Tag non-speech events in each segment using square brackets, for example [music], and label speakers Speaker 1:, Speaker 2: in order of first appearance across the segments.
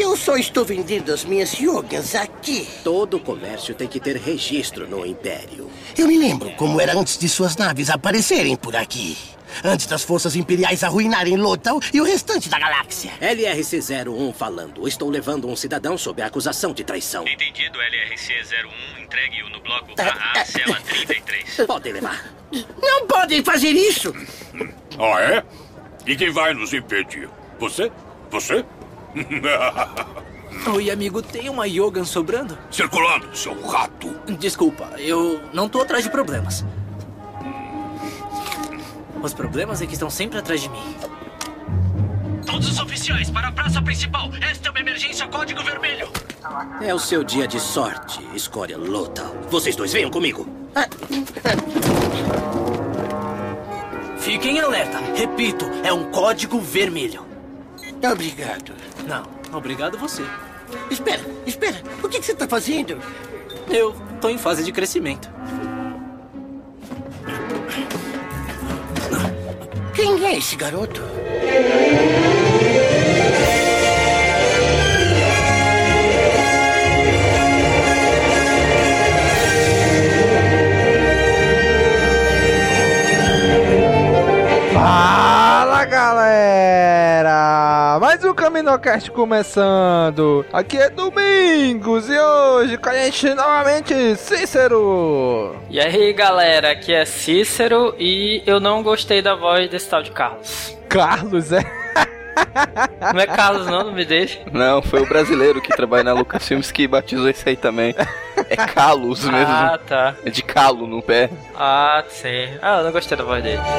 Speaker 1: Eu só estou vendendo as minhas yogas aqui.
Speaker 2: Todo comércio tem que ter registro no Império.
Speaker 1: Eu me lembro como era antes de suas naves aparecerem por aqui. Antes das forças imperiais arruinarem Lothal e o restante da galáxia.
Speaker 2: LRC-01 falando. Estou levando um cidadão sob a acusação de traição.
Speaker 3: Entendido, LRC-01. Entregue-o no bloco AA, cela 33.
Speaker 2: Podem levar.
Speaker 1: Não podem fazer isso!
Speaker 4: Ah, é? E quem vai nos impedir? Você? Você? [laughs]
Speaker 5: Oi, amigo, tem uma Yogan sobrando?
Speaker 4: Circulando, seu rato.
Speaker 5: Desculpa, eu não tô atrás de problemas. Os problemas é que estão sempre atrás de mim.
Speaker 3: Todos os oficiais para a praça principal. Esta é uma emergência código vermelho.
Speaker 2: É o seu dia de sorte, escolha Lothal. Vocês dois venham comigo.
Speaker 5: Fiquem em alerta. Repito, é um código vermelho.
Speaker 1: Obrigado.
Speaker 5: Não, obrigado você.
Speaker 1: Espera, espera. O que, que você está fazendo?
Speaker 5: Eu tô em fase de crescimento.
Speaker 1: Quem é esse garoto?
Speaker 6: Um CaminoCast começando! Aqui é Domingos e hoje com a gente novamente Cícero!
Speaker 7: E aí galera, aqui é Cícero e eu não gostei da voz desse tal de Carlos.
Speaker 6: Carlos, é?
Speaker 7: Não é Carlos não, o nome dele?
Speaker 8: Não, foi o brasileiro que trabalha na Lucasfilmes que batizou isso aí também. É Carlos mesmo.
Speaker 7: Ah, tá.
Speaker 8: É de calo no pé.
Speaker 7: Ah, sim. Ah, eu não gostei da voz dele. [laughs]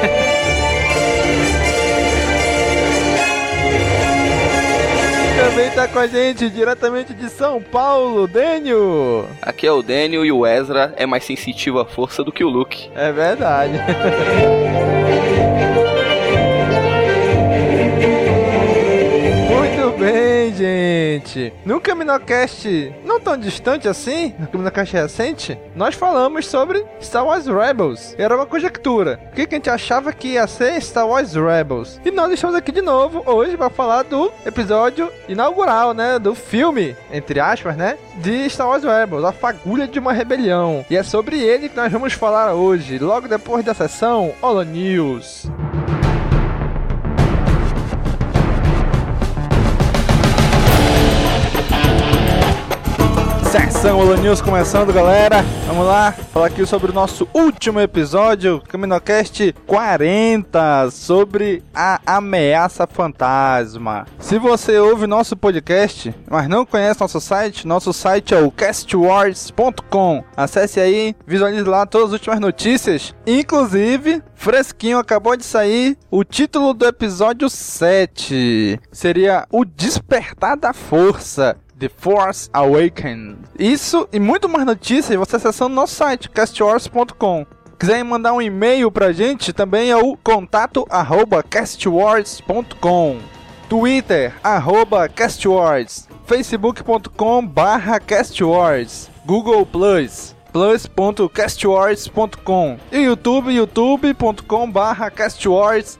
Speaker 6: Também tá com a gente diretamente de São Paulo, Dênio!
Speaker 8: Aqui é o Daniel e o Ezra é mais sensitivo à força do que o Luke.
Speaker 6: É verdade. [laughs] gente. No Caminocast não tão distante assim, no Caminocast recente, nós falamos sobre Star Wars Rebels. Era uma conjectura. O que, que a gente achava que ia ser Star Wars Rebels? E nós estamos aqui de novo hoje para falar do episódio inaugural, né? Do filme, entre aspas, né? De Star Wars Rebels, a fagulha de uma rebelião. E é sobre ele que nós vamos falar hoje, logo depois da sessão Holo News. Sessão Holo News começando, galera. Vamos lá, falar aqui sobre o nosso último episódio, CaminoCast 40, sobre a ameaça fantasma. Se você ouve nosso podcast, mas não conhece nosso site, nosso site é o castwars.com. Acesse aí, visualize lá todas as últimas notícias, inclusive fresquinho acabou de sair o título do episódio 7. Seria o Despertar da Força. The Force Awakens. Isso e muito mais notícias você acessando nosso site, castwars.com. Quiserem mandar um e-mail pra gente, também é o contato arroba castwars.com. Twitter, arroba castwars. facebook.com barra castwars. Google Plus. plus.castwars.com e YouTube, youtube.com barra castwarsbr.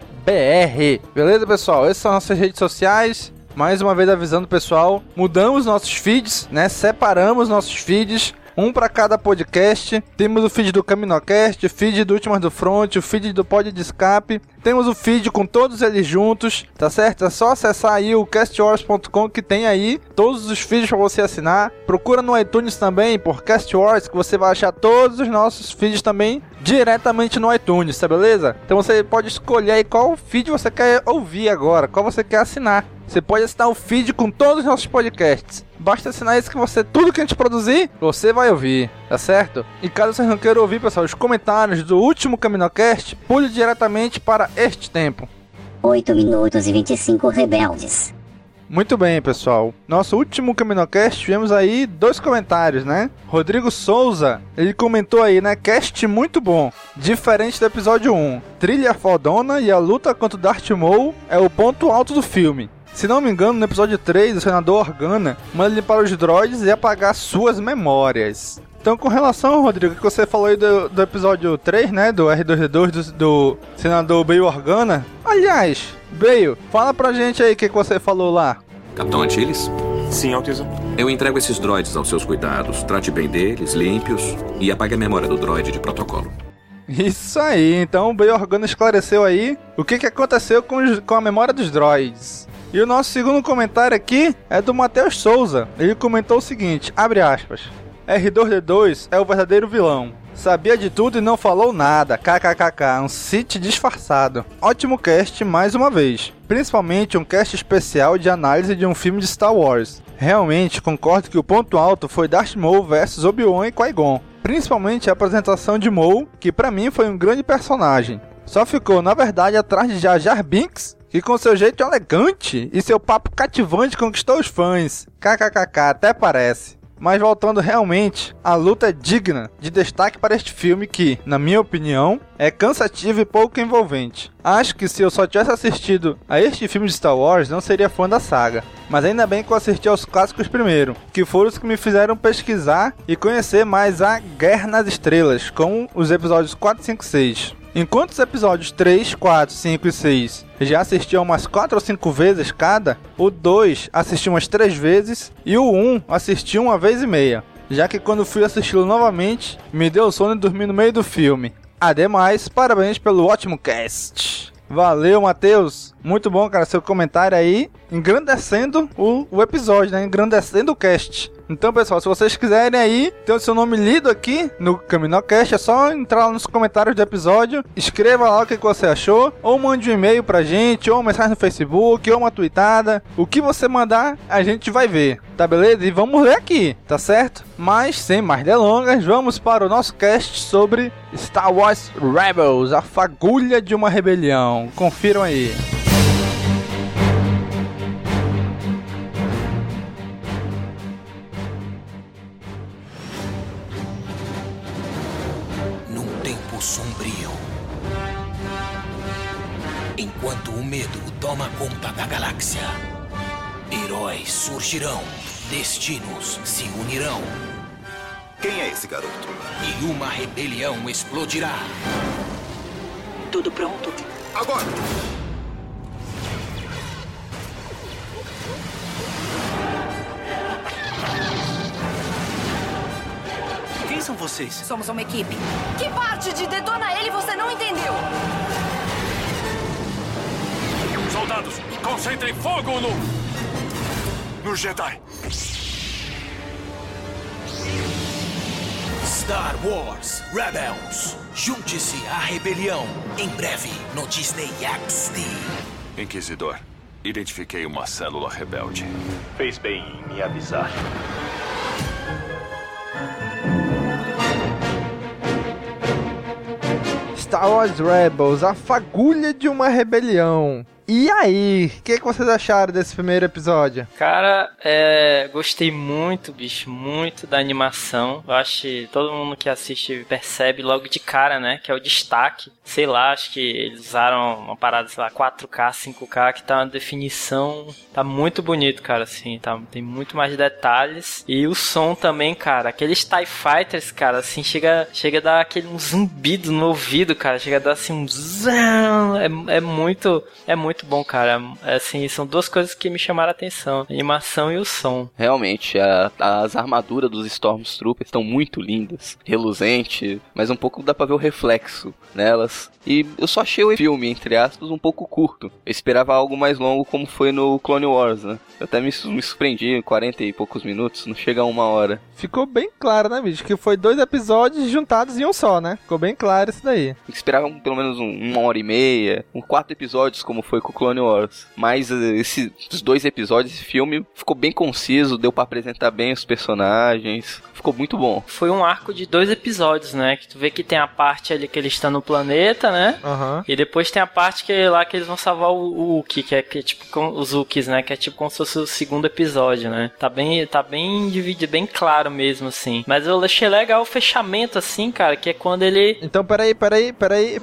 Speaker 6: Beleza, pessoal? Essas são nossas redes sociais. Mais uma vez avisando o pessoal, mudamos nossos feeds, né? Separamos nossos feeds um para cada podcast. Temos o feed do Caminocast, o feed do Últimas do Front, o feed do Pod de Escape. Temos o feed com todos eles juntos, tá certo? É só acessar aí o castwars.com que tem aí todos os feeds para você assinar. Procura no iTunes também por Cast Wars que você vai achar todos os nossos feeds também diretamente no iTunes, tá beleza? Então você pode escolher aí qual feed você quer ouvir agora, qual você quer assinar. Você pode assinar o feed com todos os nossos podcasts. Basta assinar isso que você, tudo que a gente produzir, você vai ouvir, tá certo? E caso você não queira ouvir, pessoal, os comentários do último Caminocast, pule diretamente para este tempo.
Speaker 9: 8 minutos e 25 rebeldes.
Speaker 6: Muito bem, pessoal. Nosso último Caminocast tivemos aí dois comentários, né? Rodrigo Souza, ele comentou aí, né? Cast muito bom. Diferente do episódio 1. Trilha fodona e a luta contra o Darth Maul é o ponto alto do filme. Se não me engano, no episódio 3, o senador Organa manda limpar os droids e apagar suas memórias. Então, com relação, Rodrigo, que você falou aí do, do episódio 3, né? Do R2D2 do, do senador Bail Organa. Aliás, Bail, fala pra gente aí o que, que você falou lá.
Speaker 10: Capitão Antilles?
Speaker 11: Sim, Alteza.
Speaker 10: Eu entrego esses droids aos seus cuidados. Trate bem deles, limpe-os e apague a memória do droid de protocolo.
Speaker 6: Isso aí, então o Bail Organa esclareceu aí o que, que aconteceu com, os, com a memória dos droids. E o nosso segundo comentário aqui é do Matheus Souza. Ele comentou o seguinte, abre aspas. R2D2 é o verdadeiro vilão. Sabia de tudo e não falou nada. KKKK, um Sith disfarçado. Ótimo cast mais uma vez. Principalmente um cast especial de análise de um filme de Star Wars. Realmente concordo que o ponto alto foi Darth Maul versus Obi-Wan e Qui-Gon. Principalmente a apresentação de Maul, que para mim foi um grande personagem. Só ficou, na verdade, atrás de Jar Jar Binks, que com seu jeito elegante e seu papo cativante conquistou os fãs. KKKK, até parece. Mas voltando realmente, a luta é digna de destaque para este filme que, na minha opinião, é cansativo e pouco envolvente. Acho que se eu só tivesse assistido a este filme de Star Wars, não seria fã da saga. Mas ainda bem que eu assisti aos clássicos primeiro, que foram os que me fizeram pesquisar e conhecer mais a Guerra nas Estrelas, com os episódios 4, 5 e 6. Enquanto os episódios 3, 4, 5 e 6 já assisti umas 4 ou 5 vezes cada, o 2 assisti umas 3 vezes e o 1 assisti uma vez e meia. Já que quando fui assisti-lo novamente, me deu sono e dormi no meio do filme. Ademais, parabéns pelo ótimo cast. Valeu, Matheus. Muito bom, cara, seu comentário aí, engrandecendo o, o episódio, né? Engrandecendo o cast. Então, pessoal, se vocês quiserem aí ter o seu nome lido aqui no Caminocast, é só entrar lá nos comentários do episódio, escreva lá o que você achou, ou mande um e-mail pra gente, ou uma mensagem no Facebook, ou uma tweetada. O que você mandar, a gente vai ver, tá beleza? E vamos ler aqui, tá certo? Mas, sem mais delongas, vamos para o nosso cast sobre Star Wars Rebels, a fagulha de uma rebelião. Confiram aí.
Speaker 12: Toma conta da galáxia, heróis surgirão, destinos se unirão.
Speaker 13: Quem é esse garoto?
Speaker 12: E uma rebelião explodirá.
Speaker 14: Tudo pronto?
Speaker 13: Agora!
Speaker 5: Quem são vocês?
Speaker 15: Somos uma equipe. Que parte de detona ele você não entendeu?
Speaker 11: Soldados, concentrem fogo no. no Jedi.
Speaker 12: Star Wars Rebels. Junte-se à rebelião. Em breve no Disney XD.
Speaker 4: Inquisidor, identifiquei uma célula rebelde.
Speaker 16: Fez bem em me avisar.
Speaker 6: Star Wars Rebels, a fagulha de uma rebelião. E aí, o que, que vocês acharam desse primeiro episódio?
Speaker 7: Cara, é, gostei muito, bicho, muito da animação. Eu acho que todo mundo que assiste percebe logo de cara, né? Que é o destaque. Sei lá, acho que eles usaram uma parada, sei lá, 4K, 5K, que tá uma definição. Tá muito bonito, cara, assim. Tá, tem muito mais detalhes. E o som também, cara. Aqueles TIE Fighters, cara, assim, chega, chega a dar aquele um zumbido no ouvido, cara. Chega a dar assim um. É, é muito. É muito bom, cara. Assim, são duas coisas que me chamaram a atenção: a animação e o som.
Speaker 8: Realmente, a, as armaduras dos Stormtroopers estão muito lindas, reluzente, mas um pouco dá pra ver o reflexo nelas. E eu só achei o filme, entre aspas, um pouco curto. Eu esperava algo mais longo, como foi no Clone Wars, né? Eu até me, me surpreendi, 40 e poucos minutos, não chega a uma hora.
Speaker 6: Ficou bem claro, né, bicho? Que foi dois episódios juntados em um só, né? Ficou bem claro isso daí. Eu
Speaker 8: esperava pelo menos um, uma hora e meia, um quatro episódios, como foi com o Clone Wars. Mas uh, esses dois episódios, esse filme ficou bem conciso, deu para apresentar bem os personagens. Ficou muito bom.
Speaker 7: Foi um arco de dois episódios, né? Que tu vê que tem a parte ali que eles estão no planeta, né?
Speaker 6: Uhum.
Speaker 7: E depois tem a parte que lá que eles vão salvar o, o Uki, que é, que é tipo com, os Ukis, né? Que é tipo como se fosse o segundo episódio, né? Tá bem, tá bem dividido, bem claro mesmo, assim. Mas eu achei legal o fechamento, assim, cara, que é quando ele.
Speaker 6: Então, peraí, peraí, peraí.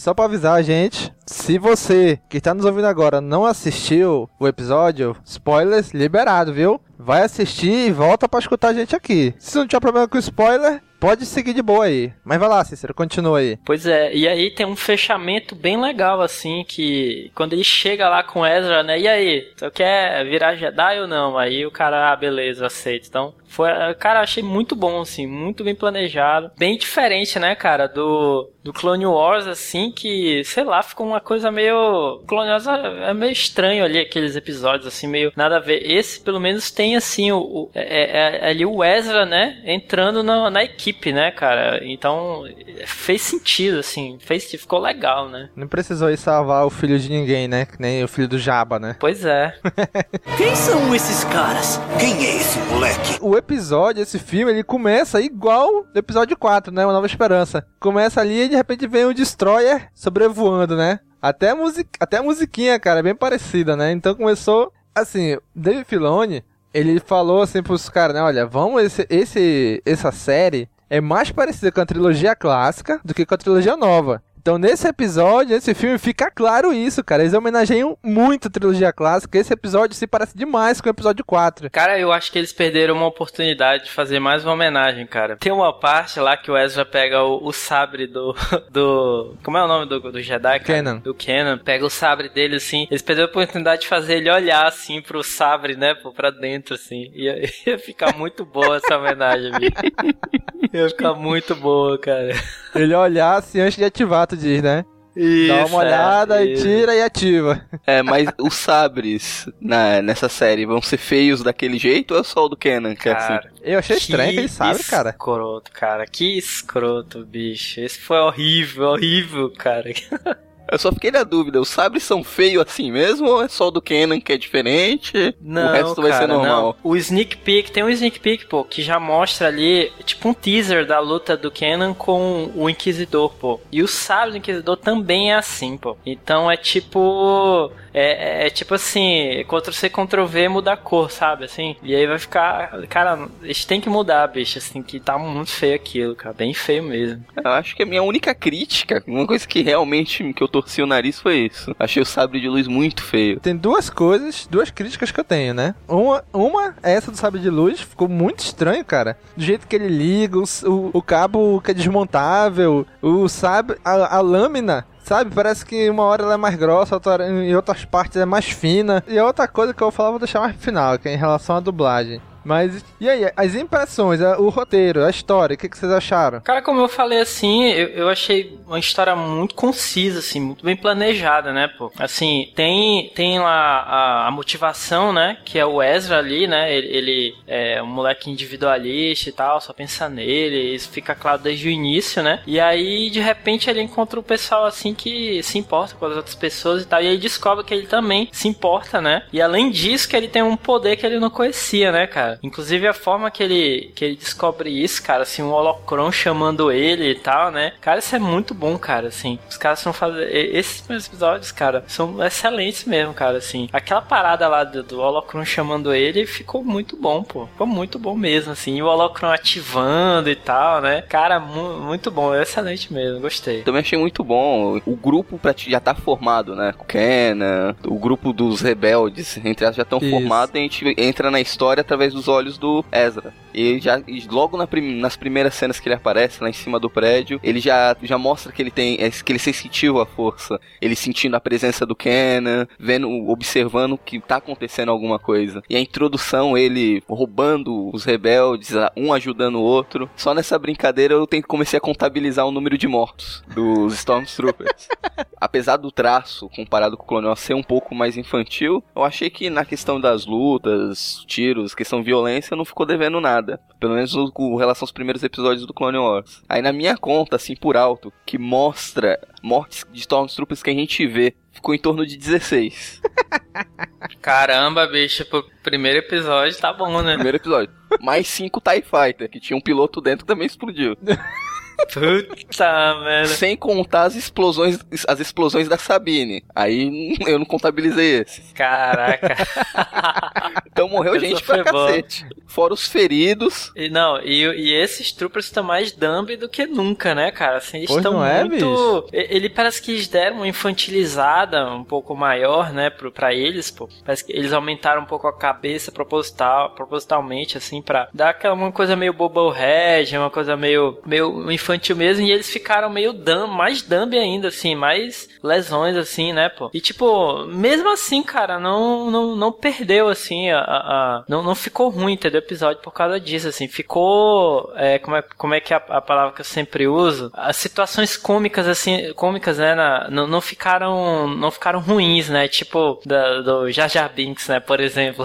Speaker 6: Só pra avisar a gente, se você que está nos ouvindo agora não assistiu o episódio, spoilers liberado, viu? Vai assistir e volta para escutar a gente aqui. Se não tiver problema com spoiler, pode seguir de boa aí. Mas vai lá, Cícero, continua aí.
Speaker 7: Pois é, e aí tem um fechamento bem legal, assim, que quando ele chega lá com Ezra, né? E aí, tu quer virar Jedi ou não? Aí o cara, ah, beleza, aceito. Então, foi, cara, achei muito bom, assim, muito bem planejado. Bem diferente, né, cara, do, do Clone Wars, assim, que, sei lá, ficou uma coisa meio. Wars é meio estranho ali, aqueles episódios, assim, meio nada a ver. Esse, pelo menos, tem, assim, o, o é, é, é ali o Ezra, né, entrando na, na equipe, né, cara. Então, fez sentido, assim, fez, ficou legal, né.
Speaker 6: Não precisou ir salvar o filho de ninguém, né, que nem o filho do Jabba, né.
Speaker 7: Pois é. [laughs]
Speaker 2: Quem são esses caras? Quem é esse moleque?
Speaker 6: O episódio, esse filme, ele começa igual do episódio 4, né? Uma Nova Esperança. Começa ali e de repente vem um Destroyer sobrevoando, né? Até a, music... Até a musiquinha, cara, é bem parecida, né? Então começou. Assim, David Filoni, ele falou assim pros caras, né? Olha, vamos, esse, esse, essa série é mais parecida com a trilogia clássica do que com a trilogia nova. Então, nesse episódio, nesse filme, fica claro isso, cara. Eles homenageiam muito a trilogia clássica. Esse episódio se parece demais com o episódio 4.
Speaker 7: Cara, eu acho que eles perderam uma oportunidade de fazer mais uma homenagem, cara. Tem uma parte lá que o Ezra pega o, o sabre do, [laughs] do. Como é o nome do, do Jedi, cara?
Speaker 6: Kenan.
Speaker 7: Do Kenan. Pega o sabre dele, assim. Eles perderam a oportunidade de fazer ele olhar, assim, pro sabre, né? Pra dentro, assim. Ia, [laughs] ia ficar muito boa essa homenagem, amigo. [laughs] Ia ficar muito boa, cara.
Speaker 6: Ele olhar assim antes de ativar, diz, né?
Speaker 7: Isso,
Speaker 6: Dá uma olhada
Speaker 7: é,
Speaker 6: e tira e ativa.
Speaker 8: É, mas os sabres na, nessa série vão ser feios daquele jeito ou é só o do Kenan que é assim?
Speaker 7: Cara,
Speaker 6: Eu achei estranho aquele sabre, cara.
Speaker 7: Escroto, cara. Que escroto, bicho. Esse foi horrível, horrível, cara. [laughs]
Speaker 8: Eu só fiquei na dúvida, os sabres são feios assim mesmo ou é só o do Kenan que é diferente?
Speaker 7: Não,
Speaker 8: o resto vai
Speaker 7: cara,
Speaker 8: ser normal.
Speaker 7: Não. O sneak peek, tem um sneak peek, pô, que já mostra ali, tipo um teaser da luta do Kenan com o Inquisidor, pô. E o sabre do Inquisidor também é assim, pô. Então é tipo... É, é tipo assim, Ctrl-C, Ctrl-V muda a cor, sabe, assim? E aí vai ficar... Cara, eles têm que mudar, bicho, assim, que tá muito feio aquilo, cara. Bem feio mesmo.
Speaker 8: Eu acho que a minha única crítica, uma coisa que realmente que eu torci o nariz foi isso. Achei o sabre de luz muito feio.
Speaker 6: Tem duas coisas, duas críticas que eu tenho, né? Uma, uma é essa do sabre de luz, ficou muito estranho, cara. Do jeito que ele liga, o, o, o cabo que é desmontável, o sabre, a, a lâmina Sabe, parece que uma hora ela é mais grossa, outra, em outras partes é mais fina. E outra coisa que eu vou falar, vou deixar mais pro final, que é em relação à dublagem. Mas, e aí, as impressões, o roteiro, a história, o que, que vocês acharam?
Speaker 7: Cara, como eu falei assim, eu, eu achei uma história muito concisa, assim, muito bem planejada, né, pô? Assim, tem, tem lá a, a motivação, né, que é o Ezra ali, né, ele, ele é um moleque individualista e tal, só pensa nele, isso fica claro desde o início, né? E aí, de repente, ele encontra o pessoal, assim, que se importa com as outras pessoas e tal, e aí descobre que ele também se importa, né? E além disso, que ele tem um poder que ele não conhecia, né, cara? Cara. Inclusive a forma que ele, que ele descobre isso, cara, assim, um holocron chamando ele e tal, né? Cara, isso é muito bom, cara, assim. Os caras estão fazendo. Esses meus episódios, cara, são excelentes mesmo, cara, assim. Aquela parada lá do, do holocron chamando ele ficou muito bom, pô. Ficou muito bom mesmo, assim. E o holocron ativando e tal, né? Cara, mu muito bom, excelente mesmo, gostei.
Speaker 8: Também achei muito bom. O grupo pra já tá formado, né? O Kenan, o grupo dos rebeldes, entre as já estão formados e a gente entra na história através dos olhos do Ezra. E já e logo na prim, nas primeiras cenas que ele aparece lá em cima do prédio, ele já, já mostra que ele tem é, que ele sensitiva a força, ele sentindo a presença do Kenan, vendo, observando que tá acontecendo alguma coisa. E a introdução ele roubando os rebeldes, um ajudando o outro. Só nessa brincadeira eu tenho, comecei a contabilizar o número de mortos dos Stormtroopers. [laughs] Apesar do traço comparado com o Clone Wars ser um pouco mais infantil, eu achei que na questão das lutas, tiros, questão violência, não ficou devendo nada. Pelo menos com relação aos primeiros episódios do Clone Wars. Aí na minha conta, assim, por alto, que mostra mortes de Stormtroopers que a gente vê, ficou em torno de 16. [laughs]
Speaker 7: Caramba, bicho, pro primeiro episódio tá bom, né?
Speaker 8: Primeiro episódio. Mais 5 TIE Fighter, que tinha um piloto dentro que também explodiu. [laughs]
Speaker 7: Puta merda.
Speaker 8: Sem contar as explosões, as explosões da Sabine. Aí eu não contabilizei esses.
Speaker 7: Caraca.
Speaker 8: então morreu Essa gente pra cacete. Fora os feridos.
Speaker 7: E, não, e, e esses troopers estão mais dumb do que nunca, né, cara? Assim, eles estão
Speaker 6: é,
Speaker 7: muito. Ele parece que eles deram uma infantilizada um pouco maior, né, pro, pra eles, pô. Parece que eles aumentaram um pouco a cabeça proposital, propositalmente, assim, pra dar aquela uma coisa meio bobblehead, uma coisa meio, meio infantil infantil mesmo, e eles ficaram meio dumb, mais dumb ainda, assim, mais lesões, assim, né, pô. E, tipo, mesmo assim, cara, não, não, não perdeu, assim, a, a, não, não ficou ruim, entendeu, o episódio por causa disso, assim, ficou, é, como, é, como é que é a, a palavra que eu sempre uso? As situações cômicas, assim, cômicas, né, na, não, não ficaram, não ficaram ruins, né, tipo, da, do Jar Jar Binks, né, por exemplo.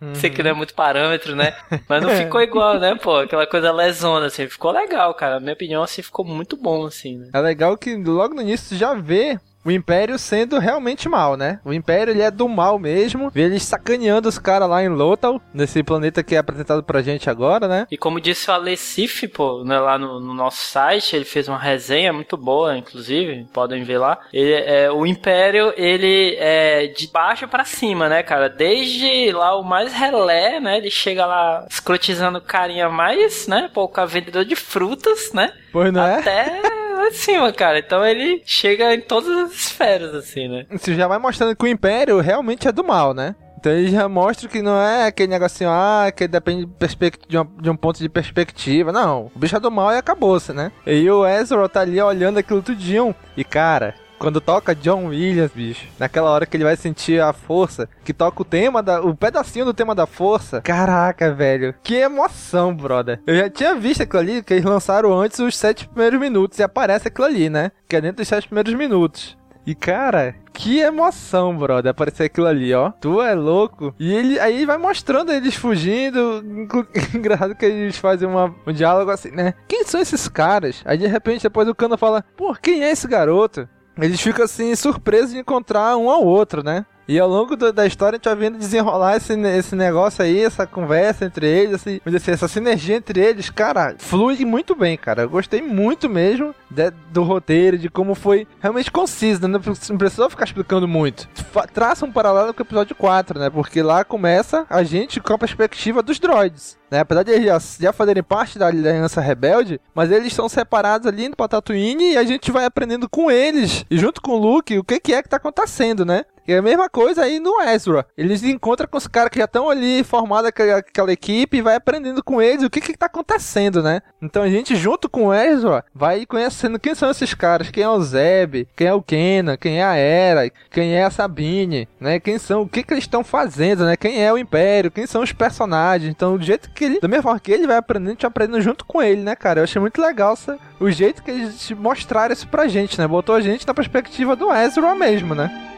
Speaker 7: Uhum. [laughs] Sei que não é muito parâmetro, né, mas não [laughs] ficou igual, né, pô, aquela coisa lesona, assim, ficou legal, cara, minha opinião, assim, ficou muito bom, assim, né.
Speaker 6: É legal que logo no início já vê o Império sendo realmente mal, né? O Império ele é do mal mesmo. Vê eles sacaneando os caras lá em Lothal, nesse planeta que é apresentado pra gente agora, né?
Speaker 7: E como disse o Alessif, pô, né, lá no, no, nosso site, ele fez uma resenha muito boa, inclusive, podem ver lá. Ele, é, o Império, ele é de baixo para cima, né, cara? Desde lá o mais relé, né? Ele chega lá escrotizando carinha mais, né? Pô, o vendedor de frutas, né?
Speaker 6: Pois não
Speaker 7: é? Até lá de cima, cara. Então ele chega em todas as esferas, assim, né?
Speaker 6: Isso já vai mostrando que o Império realmente é do mal, né? Então ele já mostra que não é aquele negocinho, ah, que depende de, de, um, de um ponto de perspectiva. Não, o bicho é do mal e acabou-se, né? E o Ezra tá ali olhando aquilo tudinho. E cara, quando toca John Williams, bicho, naquela hora que ele vai sentir a força, que toca o tema da. o pedacinho do tema da força. Caraca, velho. Que emoção, brother. Eu já tinha visto aquilo ali, que eles lançaram antes os sete primeiros minutos e aparece aquilo ali, né? Que é dentro dos sete primeiros minutos. E cara, que emoção, brother, aparecer aquilo ali, ó. Tu é louco. E ele aí vai mostrando eles fugindo. [laughs] Engraçado que eles fazem uma, um diálogo assim, né? Quem são esses caras? Aí de repente depois o Cano fala: Pô, quem é esse garoto? Eles ficam assim surpresos de encontrar um ao outro, né? E ao longo do, da história a gente vai vendo desenrolar esse, esse negócio aí, essa conversa entre eles, assim, assim, essa sinergia entre eles, cara, flui muito bem, cara. Eu gostei muito mesmo de, do roteiro, de como foi realmente conciso, né? não precisou ficar explicando muito. Traça um paralelo com o episódio 4, né? Porque lá começa a gente com a perspectiva dos droids. Né? Apesar de eles já, já fazerem parte da Aliança Rebelde, mas eles estão separados ali indo pra Tatooine e a gente vai aprendendo com eles, e junto com o Luke, o que, que é que tá acontecendo, né? E a mesma coisa aí no Ezra. Eles encontram com os caras que já estão ali formada aquela, aquela, equipe e vai aprendendo com eles o que que tá acontecendo, né? Então a gente junto com o Ezra vai conhecendo quem são esses caras, quem é o Zeb, quem é o Kenan, quem é a Era, quem é a Sabine, né? Quem são, o que que eles estão fazendo, né? Quem é o Império, quem são os personagens. Então, do jeito que ele, da mesma forma que ele vai aprendendo, a gente aprendendo junto com ele, né, cara? Eu achei muito legal essa, o jeito que eles mostraram isso pra gente, né? Botou a gente na perspectiva do Ezra mesmo, né?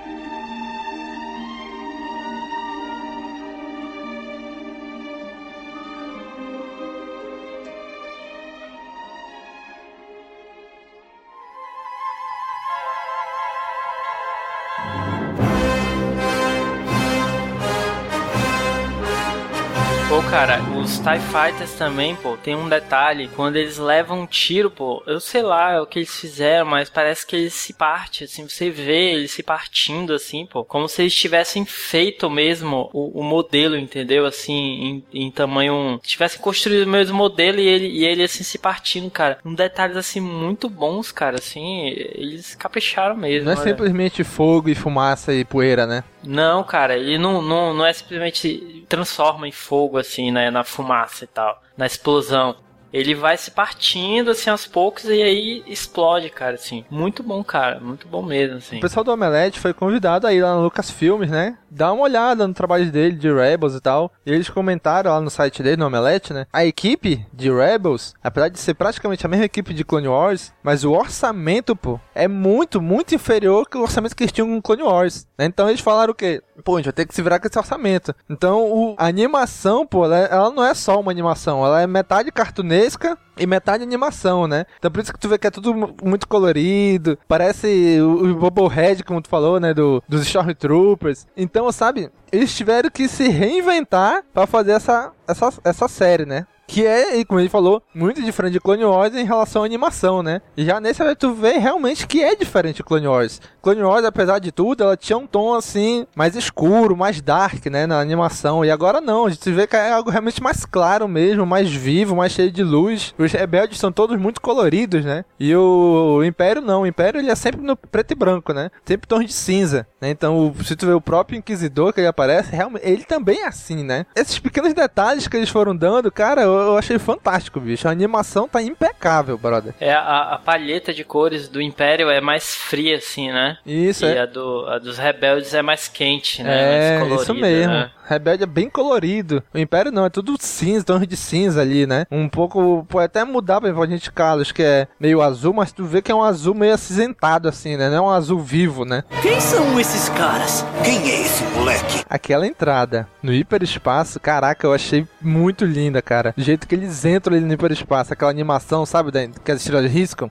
Speaker 7: Cara, os TIE Fighters também, pô, tem um detalhe, quando eles levam um tiro, pô, eu sei lá o que eles fizeram, mas parece que eles se partem, assim, você vê eles se partindo, assim, pô, como se eles tivessem feito mesmo o, o modelo, entendeu? Assim, em, em tamanho, tivessem construído o mesmo modelo e ele, e ele, assim, se partindo, cara. Um detalhes, assim, muito bons, cara, assim, eles capricharam mesmo.
Speaker 6: Não é
Speaker 7: olha.
Speaker 6: simplesmente fogo e fumaça e poeira, né?
Speaker 7: Não, cara, ele não, não, não é simplesmente transforma em fogo, assim, né, na fumaça e tal, na explosão. Ele vai se partindo, assim, aos poucos e aí explode, cara, assim. Muito bom, cara, muito bom mesmo, assim.
Speaker 6: O pessoal do Omelete foi convidado aí lá no Lucas Filmes, né? Dá uma olhada no trabalho dele, de Rebels e tal. Eles comentaram lá no site dele, no Omelete, né? A equipe de Rebels, apesar de ser praticamente a mesma equipe de Clone Wars, mas o orçamento, pô, é muito, muito inferior que o orçamento que eles tinham com Clone Wars. né? Então eles falaram o quê? Pô, a gente vai ter que se virar com esse orçamento. Então o, a animação, pô, ela, ela não é só uma animação, ela é metade cartunesca e metade animação, né? Então por isso que tu vê que é tudo mu- muito colorido, parece o, o Bubblehead, como tu falou, né, do, dos Stormtroopers. Então, sabe, eles tiveram que se reinventar pra fazer essa, essa, essa série, né? Que é, como ele falou, muito diferente de Clone Wars em relação à animação, né? E já nesse tu vê realmente que é diferente de Clone Wars. Clone Wars, apesar de tudo, ela tinha um tom assim, mais escuro, mais dark, né? Na animação. E agora não, a gente vê que é algo realmente mais claro mesmo, mais vivo, mais cheio de luz. Os rebeldes são todos muito coloridos, né? E o Império não. O Império ele é sempre no preto e branco, né? Sempre tons de cinza. Né? Então, se tu vê o próprio Inquisidor que ele aparece, realmente, ele também é assim, né? Esses pequenos detalhes que eles foram dando, cara, eu, eu achei fantástico, bicho. A animação tá impecável, brother.
Speaker 7: É, a, a palheta de cores do Império é mais fria, assim, né?
Speaker 6: Isso,
Speaker 7: e
Speaker 6: é.
Speaker 7: a, do, a dos rebeldes é mais quente, né?
Speaker 6: É,
Speaker 7: mais colorida,
Speaker 6: isso mesmo.
Speaker 7: né?
Speaker 6: Rebelde é bem colorido. O Império não, é tudo cinza, tons de cinza ali, né? Um pouco. Pode até mudar pra gente, Carlos, que é meio azul, mas tu vê que é um azul meio acinzentado, assim, né? Não é um azul vivo, né?
Speaker 3: Quem são esses caras? Quem é esse moleque?
Speaker 6: Aquela entrada no hiperespaço, caraca, eu achei muito linda, cara. Do jeito que eles entram ali no hiperespaço, aquela animação, sabe, que as estrelas riscam.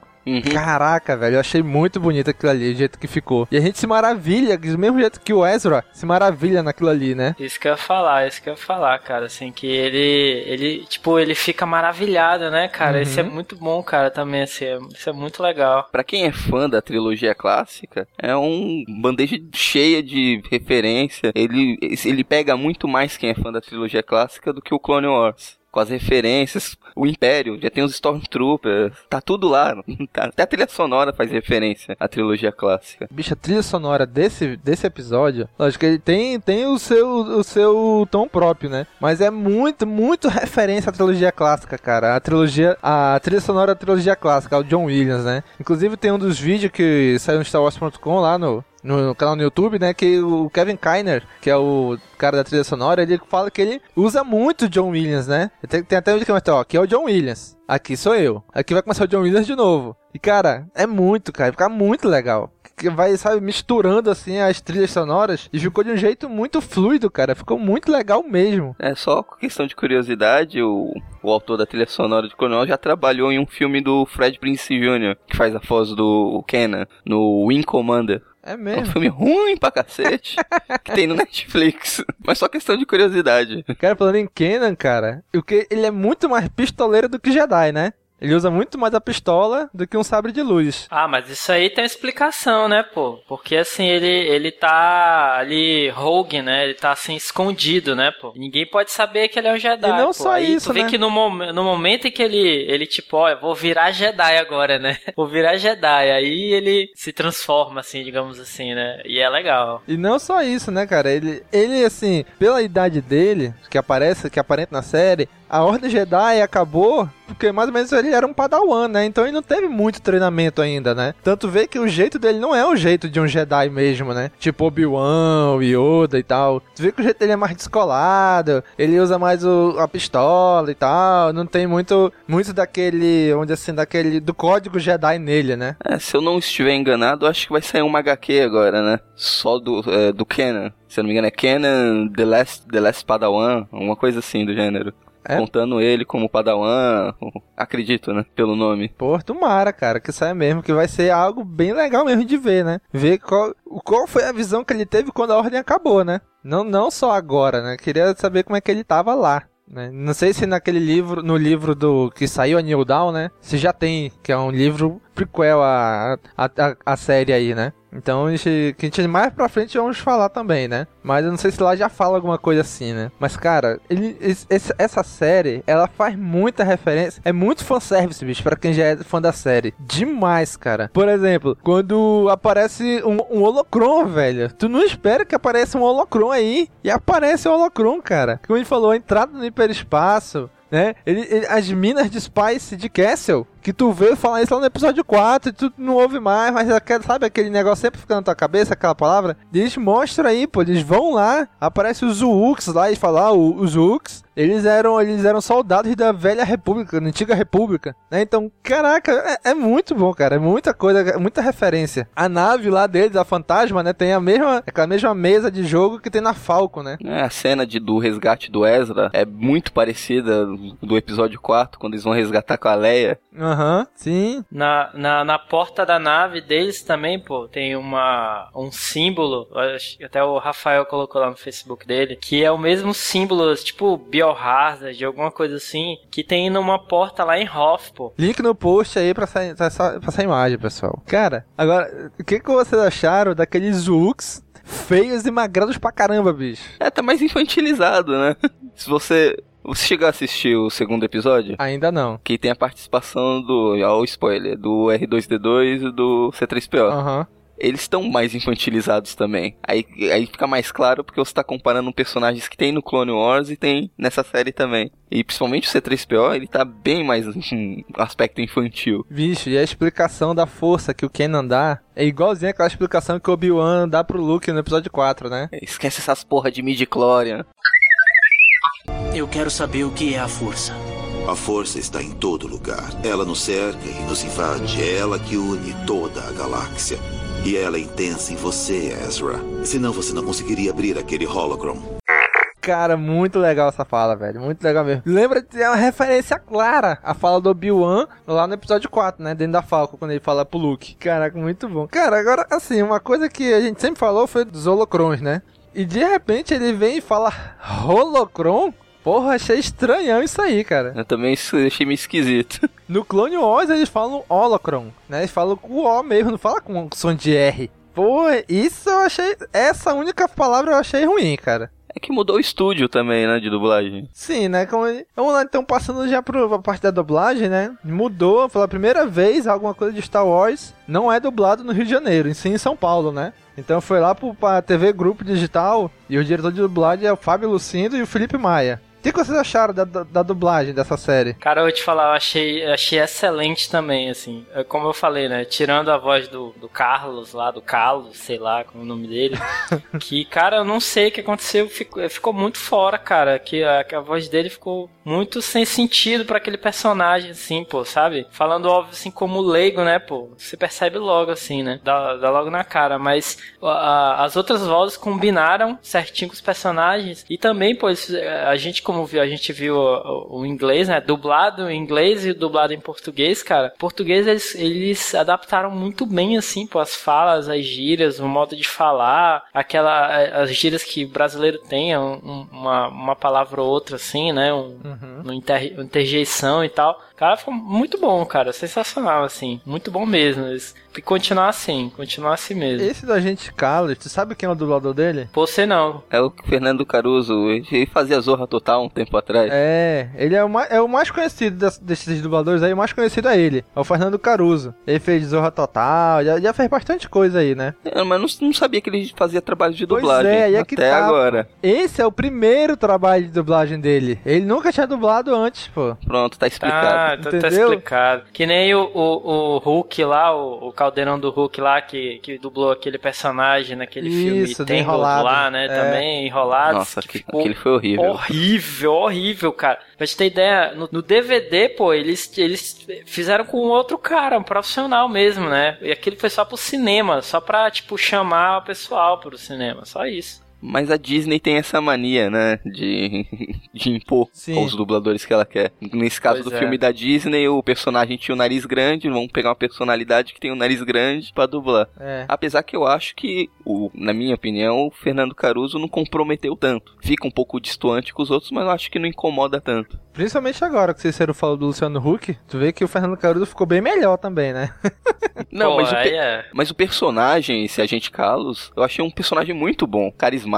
Speaker 6: Caraca, velho, eu achei muito bonito aquilo ali, o jeito que ficou. E a gente se maravilha, do mesmo jeito que o Ezra se maravilha naquilo ali, né?
Speaker 7: Isso que eu ia falar, isso que eu ia falar, cara, assim, que ele, ele, tipo, ele fica maravilhado, né, cara,
Speaker 8: Uhum.
Speaker 7: isso é muito bom, cara, também, assim, é- isso é muito legal.
Speaker 8: Pra quem é fã da trilogia clássica, é um bandeja cheia de referência. Ele, ele pega muito mais quem é fã da trilogia clássica do que o Clone Wars. Com as referências, o Império, já tem os Stormtroopers, tá tudo lá. [laughs] Tá- Até a trilha sonora faz referência à trilogia clássica.
Speaker 6: Bicho, a trilha sonora desse, desse episódio, lógico que ele tem, tem o, seu, o seu tom próprio, né? Mas é muito, muito referência à trilogia clássica, cara. A trilogia, a trilha sonora da trilogia clássica, o John Williams, né? Inclusive tem um dos vídeos que saiu no StarWars.com lá no, no canal no YouTube, né? Que o Kevin Kiner, que é o cara da trilha sonora, ele fala que ele usa muito o John Williams, né? Tem, tem até um mostra, ó, aqui é o John Williams. Aqui sou eu. Aqui vai começar o John Williams de novo. E cara, é muito, cara. Fica muito legal. Que vai, sabe, misturando assim as trilhas sonoras e ficou de um jeito muito fluido, cara. Ficou muito legal mesmo.
Speaker 8: É só questão de curiosidade, o, o autor da trilha sonora de Wars já trabalhou em um filme do Fred Prince Jr., que faz a voz do Kenan, no Wing Commander.
Speaker 6: É
Speaker 8: É um
Speaker 6: mesmo.
Speaker 8: filme ruim pra cacete, que tem no Netflix. [laughs] Mas só questão de curiosidade.
Speaker 6: Cara, falando em Kenan, cara, o que ele é muito mais pistoleiro do que Jedi, né? Ele usa muito mais a pistola do que um sabre de luz.
Speaker 7: Ah, mas isso aí tem explicação, né, pô? Porque assim, ele, ele tá ali rogue, né? Ele tá assim escondido, né, pô? Ninguém pode saber que ele é um Jedi.
Speaker 6: E não
Speaker 7: pô.
Speaker 6: só
Speaker 7: aí
Speaker 6: isso,
Speaker 7: tu vê
Speaker 6: né?
Speaker 7: que no, mom- no momento em que ele, ele tipo, ó, eu vou virar Jedi agora, né? [laughs] Vou virar Jedi. Aí ele se transforma, assim, digamos assim, né? E é legal.
Speaker 6: E não só isso, né, cara? Ele, ele assim, pela idade dele, que aparece, que aparenta na série, a Ordem Jedi acabou porque mais ou menos ele era um padawan, né? Então ele não teve muito treinamento ainda, né? Tanto vê que o jeito dele não é o jeito de um Jedi mesmo, né? Tipo Obi-Wan, Yoda e tal. Tu vê que o jeito dele é mais descolado, ele usa mais o, a pistola e tal, não tem muito muito daquele, onde assim, daquele do código Jedi nele, né?
Speaker 8: É, se eu não estiver enganado, acho que vai sair uma HQ agora, né? Só do, é, do Kenan. Se eu não me engano, é Kenan The Last, The Last Padawan, uma coisa assim do gênero.
Speaker 6: É?
Speaker 8: Contando ele como Padawan, acredito, né? Pelo nome.
Speaker 6: Pô, tomara, cara, que saia mesmo, que vai ser algo bem legal mesmo de ver, né? Ver qual, qual foi a visão que ele teve quando a ordem acabou, né? Não, não só agora, né? Queria saber como é que ele tava lá. Né? Não sei se naquele livro, no livro do que saiu a New Down, né? Se já tem, que é um livro prequel a, a, a, a série aí, né? Então a gente, que a gente mais pra frente vamos falar também, né? Mas eu não sei se lá já fala alguma coisa assim, né? Mas cara, ele, esse, essa série, ela faz muita referência, é muito fanservice, bicho, pra quem já é fã da série. Demais, cara. Por exemplo, quando aparece um, um holocron, velho, tu não espera que apareça um holocron aí, e aparece o um holocron, cara. Como gente falou, a entrada no hiperespaço, né? Ele, ele, as minas de Spice de Castle que tu vê falar isso lá no episódio 4 e tu não ouve mais, mas sabe aquele negócio sempre ficando na tua cabeça, aquela palavra? Eles mostram aí, pô, eles vão lá, aparece os Zooks lá e falar ah, os Zooks, eles eram, eles eram soldados da velha república, da antiga república, né? Então, caraca, é, é, muito bom, cara, é muita coisa, é muita referência. A nave lá deles, a fantasma, né, tem a mesma, aquela mesma mesa de jogo que tem na Falco, né?
Speaker 8: É, a cena de, do resgate do Ezra é muito parecida do episódio 4, quando eles vão resgatar com a Leia.
Speaker 6: Aham, uhum, sim.
Speaker 7: Na, na, na porta da nave deles também, pô, tem uma, um símbolo, até o Rafael colocou lá no Facebook dele, que é o mesmo símbolo, tipo Biohazard, alguma coisa assim, que tem numa porta lá em Hoth, pô.
Speaker 6: Link no post aí pra, essa, pra, essa, pra essa imagem, pessoal. Cara, agora, o que, que vocês acharam daqueles Zooks feios e magrados pra caramba, bicho?
Speaker 8: É, tá mais infantilizado, né? [laughs] Se você você chegou a assistir o segundo episódio?
Speaker 6: Ainda não.
Speaker 8: Que tem a participação do. Ó, o spoiler, do R2D2 e do C3PO.
Speaker 6: Aham. Uhum
Speaker 8: eles estão mais infantilizados também. Aí, aí fica mais claro porque você está comparando personagens que tem no Clone Wars e tem nessa série também. E principalmente o C3PO, ele tá bem mais [laughs] um aspecto infantil.
Speaker 6: Vixe, e a explicação da força que o Kenan dá é igualzinha aquela explicação que o Obi-Wan dá pro Luke no episódio 4, né?
Speaker 8: Esquece essas porra de midi-chlorian.
Speaker 5: Eu quero saber o que é a força.
Speaker 13: A força está em todo lugar. Ela nos cerca e nos invade. É ela que une toda a galáxia. E ela é intensa em você, Ezra. Senão você não conseguiria abrir aquele holocron.
Speaker 6: Cara, muito legal essa fala, velho. Muito legal mesmo. Lembra de ter uma referência clara à fala do Obi-Wan lá no episódio 4, né? Dentro da Falco, quando ele fala pro Luke. Caraca, muito bom. Cara, agora, assim, uma coisa que a gente sempre falou foi dos holocrons, né? E de repente ele vem e fala holocron? Porra, achei estranhão isso aí, cara.
Speaker 8: Eu também achei meio esquisito. [laughs]
Speaker 6: No Clone Wars eles falam Holocron, né? Eles falam com o O mesmo, não fala com som de R. Pô, isso eu achei. Essa única palavra eu achei ruim, cara.
Speaker 8: É que mudou o estúdio também, né, de dublagem.
Speaker 6: Sim, né? Como... Vamos lá, então, passando já pra parte da dublagem, né? Mudou pela primeira vez alguma coisa de Star Wars. Não é dublado no Rio de Janeiro, em sim em São Paulo, né? Então foi lá pro, pra TV Grupo Digital e o diretor de dublagem é o Fábio Lucindo e o Felipe Maia. O que, vocês acharam da, da, da, dublagem dessa série?
Speaker 7: Cara, eu vou te falar, eu achei, achei excelente também, assim. É como eu falei, né? Tirando a voz do, do Carlos lá, do Carlos, sei lá como é o nome dele. [laughs] que, cara, eu não sei o que aconteceu, ficou, ficou muito fora, cara. Que a, que a voz dele ficou muito sem sentido para aquele personagem, assim, pô, sabe? Falando óbvio, assim, como leigo, né, pô? Você percebe logo, assim, né? Dá, dá logo na cara. Mas a, as outras vozes combinaram certinho com os personagens. E também, pô, a gente como a gente viu o, o, inglês, né? Dublado em inglês e dublado em português, cara. Português eles, eles adaptaram muito bem, assim, pô, as falas, as gírias, o modo de falar, aquela, as gírias que o brasileiro tem, um, uma, uma palavra ou outra, assim, né? Um, uhum. uma interjeição e tal. Cara, ficou muito bom, cara. Sensacional, assim. Muito bom mesmo. E continuar assim, continuar assim mesmo.
Speaker 6: Esse do Agente Carlos, tu sabe quem é o dublador dele?
Speaker 7: Você não.
Speaker 8: É o Fernando Caruso. Ele fazia Zorra Total um tempo atrás.
Speaker 6: É, ele é o mais, é o mais conhecido desses dubladores aí. O mais conhecido é ele. É o Fernando Caruso. Ele fez Zorra Total, já, já fez bastante coisa aí, né?
Speaker 8: É, mas não, não sabia que ele fazia trabalho de dublagem. Pois é, e é que até tá, agora.
Speaker 6: Esse é o primeiro trabalho de dublagem dele. Ele nunca tinha dublado antes, pô.
Speaker 8: Pronto, tá explicado.
Speaker 7: Ah, tá, tá explicado. Que nem o, o, o Hulk lá, o, o caldeirão do Hulk lá, que, que dublou aquele personagem naquele
Speaker 6: Isso,
Speaker 7: filme Tem lá, né? É. Também enrolado.
Speaker 8: Nossa, que, aquele foi horrível.
Speaker 7: Horrível, horrível, cara. Pra te ter ideia, no, no, DVD, pô, eles, eles fizeram com outro cara, um profissional mesmo, né? E aquele foi só pro cinema, só pra, tipo, chamar o pessoal pro cinema, só isso.
Speaker 8: Mas a Disney tem essa mania, né? De, [laughs] de impor
Speaker 6: Sim.
Speaker 8: os dubladores que ela quer. Nesse caso
Speaker 7: Pois
Speaker 8: do
Speaker 7: é.
Speaker 8: filme da Disney, o personagem tinha o nariz grande, vamos pegar uma personalidade que tem o nariz grande pra dublar.
Speaker 6: É.
Speaker 8: Apesar que eu acho que, o, na minha opinião, o Fernando Caruso não comprometeu tanto. Fica um pouco distoante com os outros, mas eu acho que não incomoda tanto.
Speaker 6: Principalmente agora que o Cícero falou do Luciano Huck, tu vê que o Fernando Caruso ficou bem melhor também, né?
Speaker 8: Não,
Speaker 7: Pô,
Speaker 8: mas, o
Speaker 7: é.
Speaker 8: mas o personagem, esse agente Carlos, eu achei um personagem muito bom, carismático.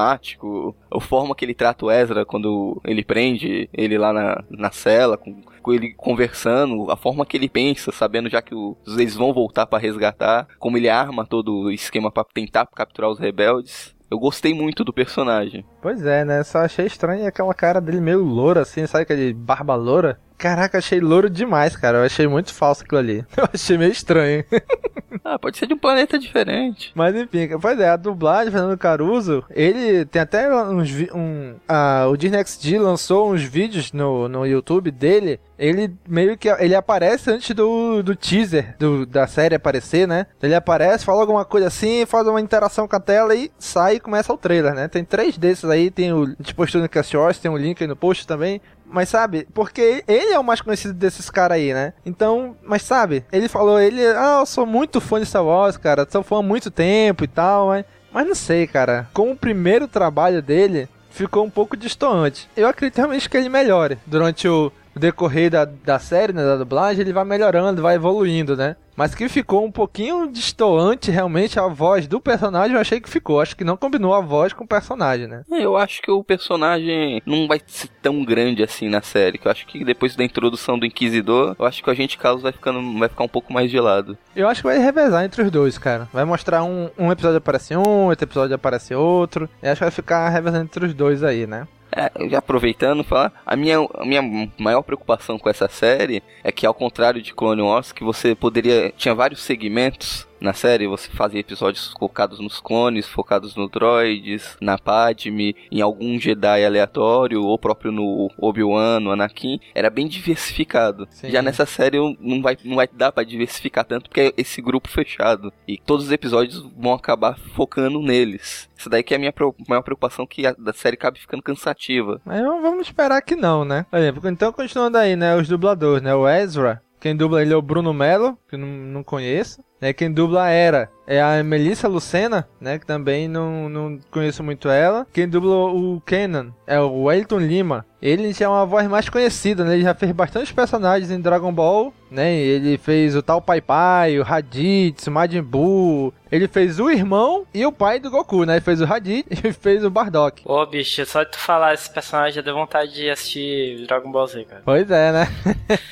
Speaker 8: A forma que ele trata o Ezra quando ele prende ele lá na, na cela, com, com ele conversando, a forma que ele pensa, sabendo já que os, eles vão voltar pra resgatar, como ele arma todo o esquema pra tentar capturar os rebeldes. Eu gostei muito do personagem.
Speaker 6: Pois é, né? Só achei estranho aquela cara dele meio loura, assim, sabe aquele barba loura? Caraca, achei louro demais, cara. Eu achei muito falso aquilo ali. [laughs] Eu achei meio estranho. [laughs]
Speaker 8: Ah, pode ser de um planeta diferente.
Speaker 6: Mas enfim, pois é, a dublagem do Fernando Caruso, ele tem até uns um, ah, o Disney XD lançou uns vídeos no, no YouTube dele. Ele meio que ele aparece antes do, do teaser do, da série aparecer, né? Ele aparece, fala alguma coisa assim, faz uma interação com a tela e sai e começa o trailer, né? Tem três desses aí, tem o a gente postou no Cast Wars, tem um link aí no post também. Mas sabe, porque ele é o mais conhecido desses caras aí, né? Então, mas sabe, ele falou, ele, ah, eu sou muito fã de Star Wars, cara, sou fã há muito tempo e tal, mas, mas não sei, cara. Com o primeiro trabalho dele, ficou um pouco distoante. Eu acredito realmente que ele melhore durante o o decorrer da, da série, né, da dublagem, ele vai melhorando, vai evoluindo, né? Mas que ficou um pouquinho distoante realmente a voz do personagem, eu achei que ficou. Acho que não combinou a voz com o personagem, né?
Speaker 8: É, Eu acho que o personagem não vai ser tão grande assim na série. Que eu acho que depois da introdução do Inquisidor, eu acho que o agente Carlos vai, ficando, vai ficar um pouco mais de lado.
Speaker 6: Eu acho que vai revezar entre os dois, cara. Vai mostrar um, um episódio aparece um, outro episódio aparece outro. Eu acho que vai ficar revezando entre os dois aí, né?
Speaker 8: É, aproveitando, falar, a minha, a minha maior preocupação com essa série é que, ao contrário de Clone Wars, que você poderia. tinha vários segmentos na série, você fazia episódios focados nos clones, focados no droids, na Padme, em algum Jedi aleatório, ou próprio no Obi-Wan, no Anakin, era bem diversificado.
Speaker 6: Sim.
Speaker 8: Já nessa série não vai, não vai dar pra diversificar tanto, porque é esse grupo fechado. E todos os episódios vão acabar focando neles. Isso daí que é a minha maior preocupação, que a da série cabe ficando cansativa.
Speaker 6: Mas vamos esperar que não, né? Então, continuando aí, né? Os dubladores, né? O Ezra, quem dubla ele é o Bruno Mello, que não, não conheço. Né? Quem dubla a Era é a Melissa Lucena, né? Que também não, não conheço muito ela. Quem dubla o Kenan é o Wellington Lima. Ele já é uma voz mais conhecida, né? Ele já fez bastantes personagens em Dragon Ball, né? Ele fez o tal Pai Pai, o Raditz, o Majin Buu. Ele fez o irmão e o pai do Goku, né? Ele fez o Raditz [laughs] e fez o Bardock.
Speaker 7: Ô, bicho, só de tu falar esse personagem já deu vontade de assistir Dragon Ball Z, cara.
Speaker 6: Pois é, né?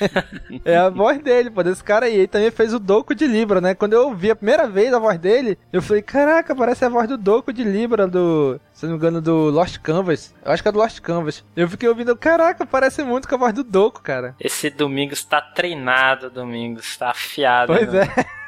Speaker 6: [laughs] é a voz dele, pô, desse cara aí. Ele também fez o Doco de Libra, né? Quando eu ouvi a primeira vez a voz dele, eu falei, caraca, parece a voz do Doco de Libra do, se não me engano, do Lost Canvas. Eu acho que é do Lost Canvas. Eu fiquei ouvindo, caraca, parece muito com a voz do Doco, cara.
Speaker 7: Esse Domingos tá treinado, Domingos, tá afiado.
Speaker 6: Pois
Speaker 7: né?
Speaker 6: é.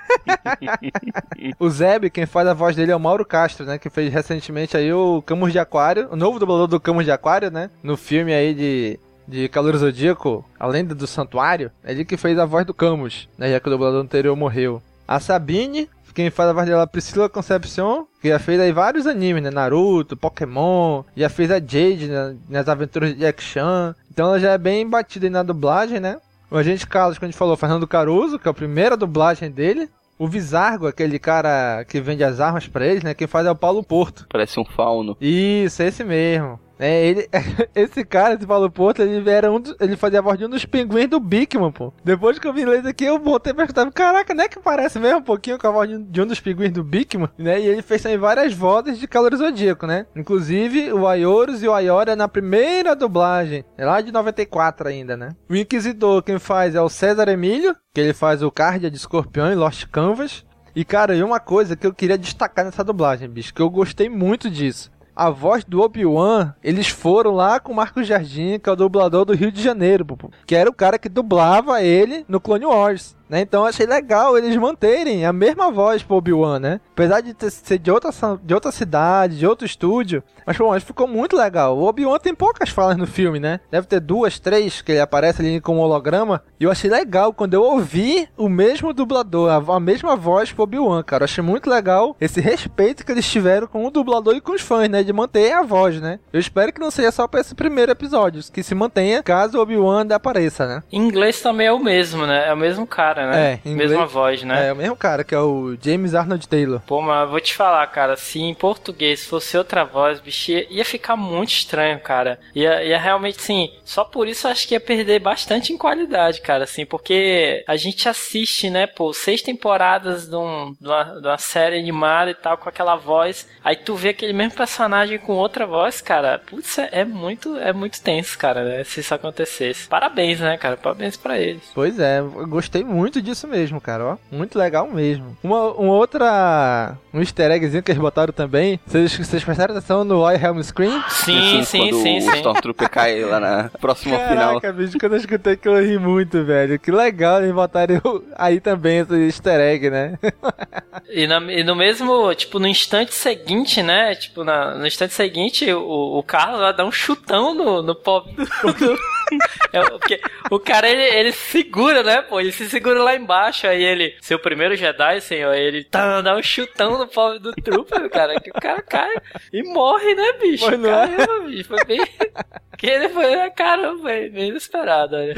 Speaker 6: [laughs] o Zeb, quem faz a voz dele é o Mauro Castro, né? Que fez recentemente aí o Camus de Aquário, o novo dublador do Camus de Aquário, né? No filme aí de, de Calor Zodíaco, A Lenda do Santuário. É ele que fez a voz do Camus, né? Já que o dublador anterior morreu. A Sabine, quem faz a voz dela é Priscila Concepcion, que já fez aí vários animes, né? Naruto, Pokémon, já fez a Jade né? nas aventuras de Jack Chan. Então ela já é bem batida aí na dublagem, né? O agente Carlos, que a gente falou, Fernando Caruso, que é a primeira dublagem dele. O Visargo, aquele cara que vende as armas pra eles, né? Quem faz é o Paulo Porto.
Speaker 8: Parece um fauno.
Speaker 6: Isso, esse mesmo. É, ele, [laughs] esse cara, esse Paulo Porto, ele era um ele fazia a voz de um dos pinguins do Bigman, pô. Depois que eu vi inglês aqui, eu voltei pra escutar, caraca, não é que parece mesmo um pouquinho com a voz de um- dos pinguins do Bigman, né? E ele fez também várias vozes de Calor Zodíaco, né? Inclusive, o Ayorus e o Ayora na primeira dublagem, é lá de 94 ainda, né? O Inquisidor, quem faz é o César Emílio, que ele faz o Cardia de Escorpião em Lost Canvas. E, cara, e uma coisa que eu queria destacar nessa dublagem, bicho, que eu gostei muito disso. A voz do Obi-Wan, eles foram lá com o Marcos Jardim, que é o dublador do Rio de Janeiro, que era o cara que dublava ele no Clone Wars. Né? Então achei legal eles manterem a mesma voz pro Obi-Wan, né? Apesar de ter, ser de outra, de outra cidade, de outro estúdio, mas pô, ficou muito legal. O Obi-Wan tem poucas falas no filme, né? Deve ter duas, três que ele aparece ali como holograma. E eu achei legal quando eu ouvi o mesmo dublador, a, a mesma voz pro Obi-Wan, cara. Eu achei muito legal esse respeito que eles tiveram com o dublador e com os fãs, né? De manter a voz, né? Eu espero que não seja só pra esse primeiro episódio, que se mantenha caso o Obi-Wan apareça, né?
Speaker 7: Em inglês também é o mesmo, né? É o mesmo cara, né?
Speaker 6: É,
Speaker 7: inglês, mesma voz, né?
Speaker 6: É, o mesmo cara, que é o James Arnold Taylor.
Speaker 7: Pô, mas vou te falar, cara, se em português fosse outra voz, bicho, ia ficar muito estranho, cara. Ia, ia realmente, sim, só por isso eu acho que ia perder bastante em qualidade, cara, assim, porque a gente assiste, né, pô, seis temporadas de, um, de, uma, de uma série animada e tal, com aquela voz, aí tu vê aquele mesmo personagem com outra voz, cara, putz, é, é muito, é muito tenso, cara, né, se isso acontecesse. Parabéns, né, cara, parabéns pra eles.
Speaker 6: Pois é, eu gostei muito disso mesmo, cara, ó, muito legal mesmo. Uma, uma outra, um easter eggzinho que eles botaram também, vocês, vocês prestaram atenção no I Helm Screen?
Speaker 7: Sim, sim,
Speaker 8: quando
Speaker 7: sim,
Speaker 8: o
Speaker 7: sim.
Speaker 8: Stormtrooper cai lá na próxima
Speaker 6: Caraca,
Speaker 8: final.
Speaker 6: Caraca, bicho, quando eu escutei que eu ri muito, velho. Que legal eles botarem aí também esse easter egg, né? [laughs]
Speaker 7: e, na, e, no mesmo, tipo, no instante seguinte, né? Tipo, na, no instante seguinte, o, o Carlos lá dá um chutão no, no pobre do... [laughs] [laughs] é, porque o cara, ele, ele segura, né, pô? Ele se segura lá embaixo, aí ele, seu primeiro Jedi, senhor, ele tá, dá um chutão no pobre do Trooper, cara, que o cara cai e morre, né, bicho?
Speaker 6: Mas não
Speaker 7: Caramba, é? bicho, foi bem... [laughs] que ele foi, caramba, bem, bem inesperado, olha.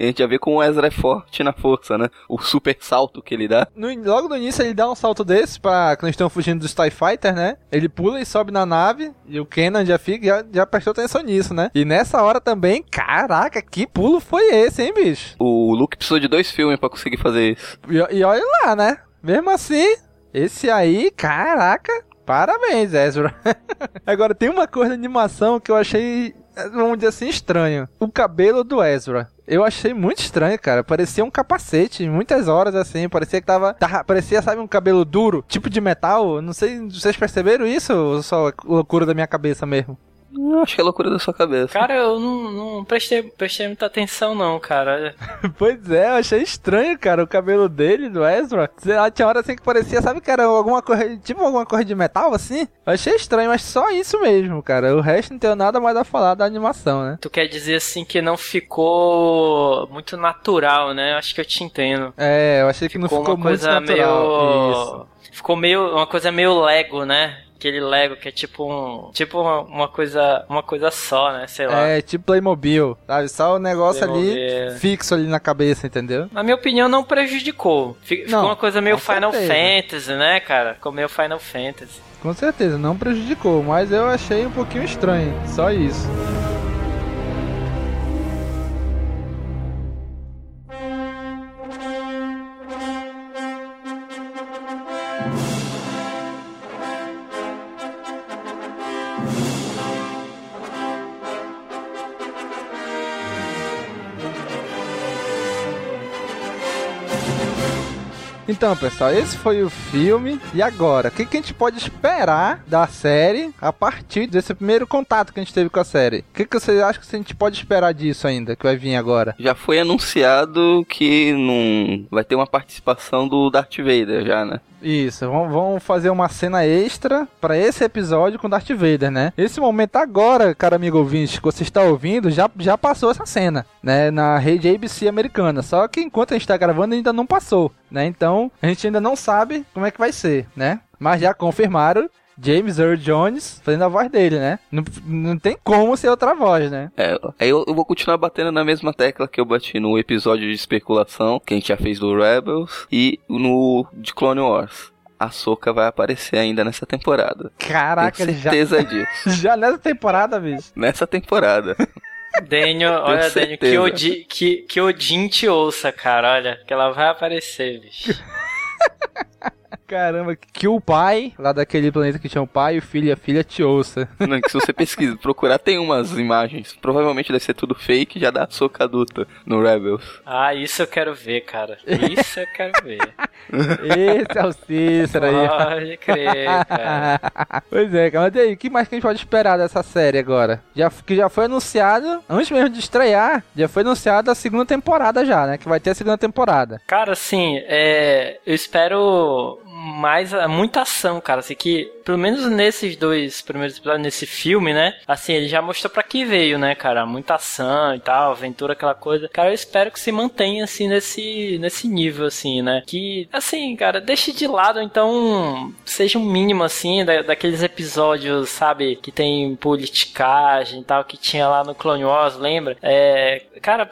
Speaker 8: A gente já vê como o Ezra é forte na força, né? O super salto que ele dá.
Speaker 6: No, logo no início ele dá um salto desse pra quando estão fugindo dos TIE Fighter, né? Ele pula e sobe na nave e o Kenan já fica, já, já prestou atenção nisso, né? E nessa hora também, caraca, que pulo foi esse, hein, bicho?
Speaker 8: O Luke precisou de dois filmes pra conseguir fazer isso.
Speaker 6: E, e olha lá, né? Mesmo assim, esse aí, caraca, parabéns, Ezra. [laughs] Agora, tem uma coisa de animação que eu achei, vamos dizer assim, estranho. O cabelo do Ezra. Eu achei muito estranho, cara. Parecia um capacete, muitas horas assim. Parecia que tava, tava. Parecia, sabe, um cabelo duro, tipo de metal. Não sei, vocês perceberam isso ou só loucura da minha cabeça mesmo?
Speaker 8: Eu acho que é loucura da sua cabeça.
Speaker 7: Cara, eu não, não prestei, prestei muita atenção, não, cara. [laughs]
Speaker 6: pois é, eu achei estranho, cara, o cabelo dele, do Ezra. Sei lá, tinha hora assim que parecia, sabe, cara, alguma coisa, tipo alguma coisa de metal, assim. Eu achei estranho, mas só isso mesmo, cara. O resto não tem nada mais a falar da animação, né?
Speaker 7: Tu quer dizer, assim, que não ficou muito natural, né? Eu acho que eu te entendo.
Speaker 6: É, eu achei que ficou não ficou
Speaker 7: uma coisa
Speaker 6: muito natural.
Speaker 7: meio...
Speaker 6: Isso.
Speaker 7: Ficou meio, uma coisa meio Lego, né? Aquele Lego que é tipo um. Tipo uma, uma, coisa. Uma coisa só, né? Sei lá.
Speaker 6: É, tipo Playmobil, sabe? Só o negócio
Speaker 7: Playmobil.
Speaker 6: ali fixo ali na cabeça, entendeu?
Speaker 7: Na minha opinião, não prejudicou. Ficou
Speaker 6: Não,
Speaker 7: uma coisa meio Final
Speaker 6: certeza.
Speaker 7: Fantasy, né, cara? Ficou meio Final Fantasy.
Speaker 6: Com certeza, não prejudicou, mas eu achei um pouquinho estranho. Só isso. Então, pessoal, esse foi o filme. E agora, o que, que a gente pode esperar da série a partir desse primeiro contato que a gente teve com a série? O que, que vocês acham que a gente pode esperar disso ainda, que vai vir agora?
Speaker 8: Já foi anunciado que não vai ter uma participação do Darth Vader já, né?
Speaker 6: Isso, vão, fazer uma cena extra pra esse episódio com Darth Vader, né? Esse momento agora, cara amigo ouvinte, que você está ouvindo, já, já passou essa cena, né? Na rede ABC americana. Só que enquanto a gente tá gravando ainda não passou, né? Então a gente ainda não sabe como é que vai ser, né? Mas já confirmaram James Earl Jones fazendo a voz dele, né? Não, não tem como ser outra voz, né?
Speaker 8: É, aí eu, eu vou continuar batendo na mesma tecla que eu bati no episódio de especulação, que a gente já fez do Rebels, e no de Clone Wars. A Soca vai aparecer ainda nessa temporada.
Speaker 6: Caraca,
Speaker 8: Tenho
Speaker 6: já,
Speaker 8: certeza disso. [laughs]
Speaker 6: já nessa temporada, bicho.
Speaker 8: Nessa temporada.
Speaker 7: Daniel, olha, Daniel, que, Odi, que, que Odin te ouça, cara. Olha, que ela vai aparecer, bicho. [laughs]
Speaker 6: Caramba, que o pai, lá daquele planeta que tinha o pai, o filho e a filha, te ouça.
Speaker 8: Não, que se você pesquisa, [laughs] procurar, tem umas imagens. Provavelmente deve ser tudo fake, já dá a Soca adulta no Rebels.
Speaker 7: Ah, isso eu quero ver, cara. Isso eu quero ver. [laughs]
Speaker 6: Esse é o Cícero aí.
Speaker 7: Pode crer, cara. [laughs]
Speaker 6: pois é, cara. Mas e aí, o que mais que a gente pode esperar dessa série agora? Já, que já foi anunciado, antes mesmo de estrear, já foi anunciada a segunda temporada já, né? Que vai ter a segunda temporada.
Speaker 7: Cara, assim, é, eu espero mais muita ação, cara. Assim, que pelo menos nesses dois primeiros episódios, nesse filme, né? Assim, ele já mostrou pra que veio, né, cara? Muita ação e tal, aventura, aquela coisa. Cara, eu espero que se mantenha, assim, nesse, nesse nível, assim, né? Que, assim, cara, deixe de lado, então, seja um mínimo, assim, da, daqueles episódios, sabe? Que tem politicagem e tal, que tinha lá no Clone Wars, lembra? É, cara,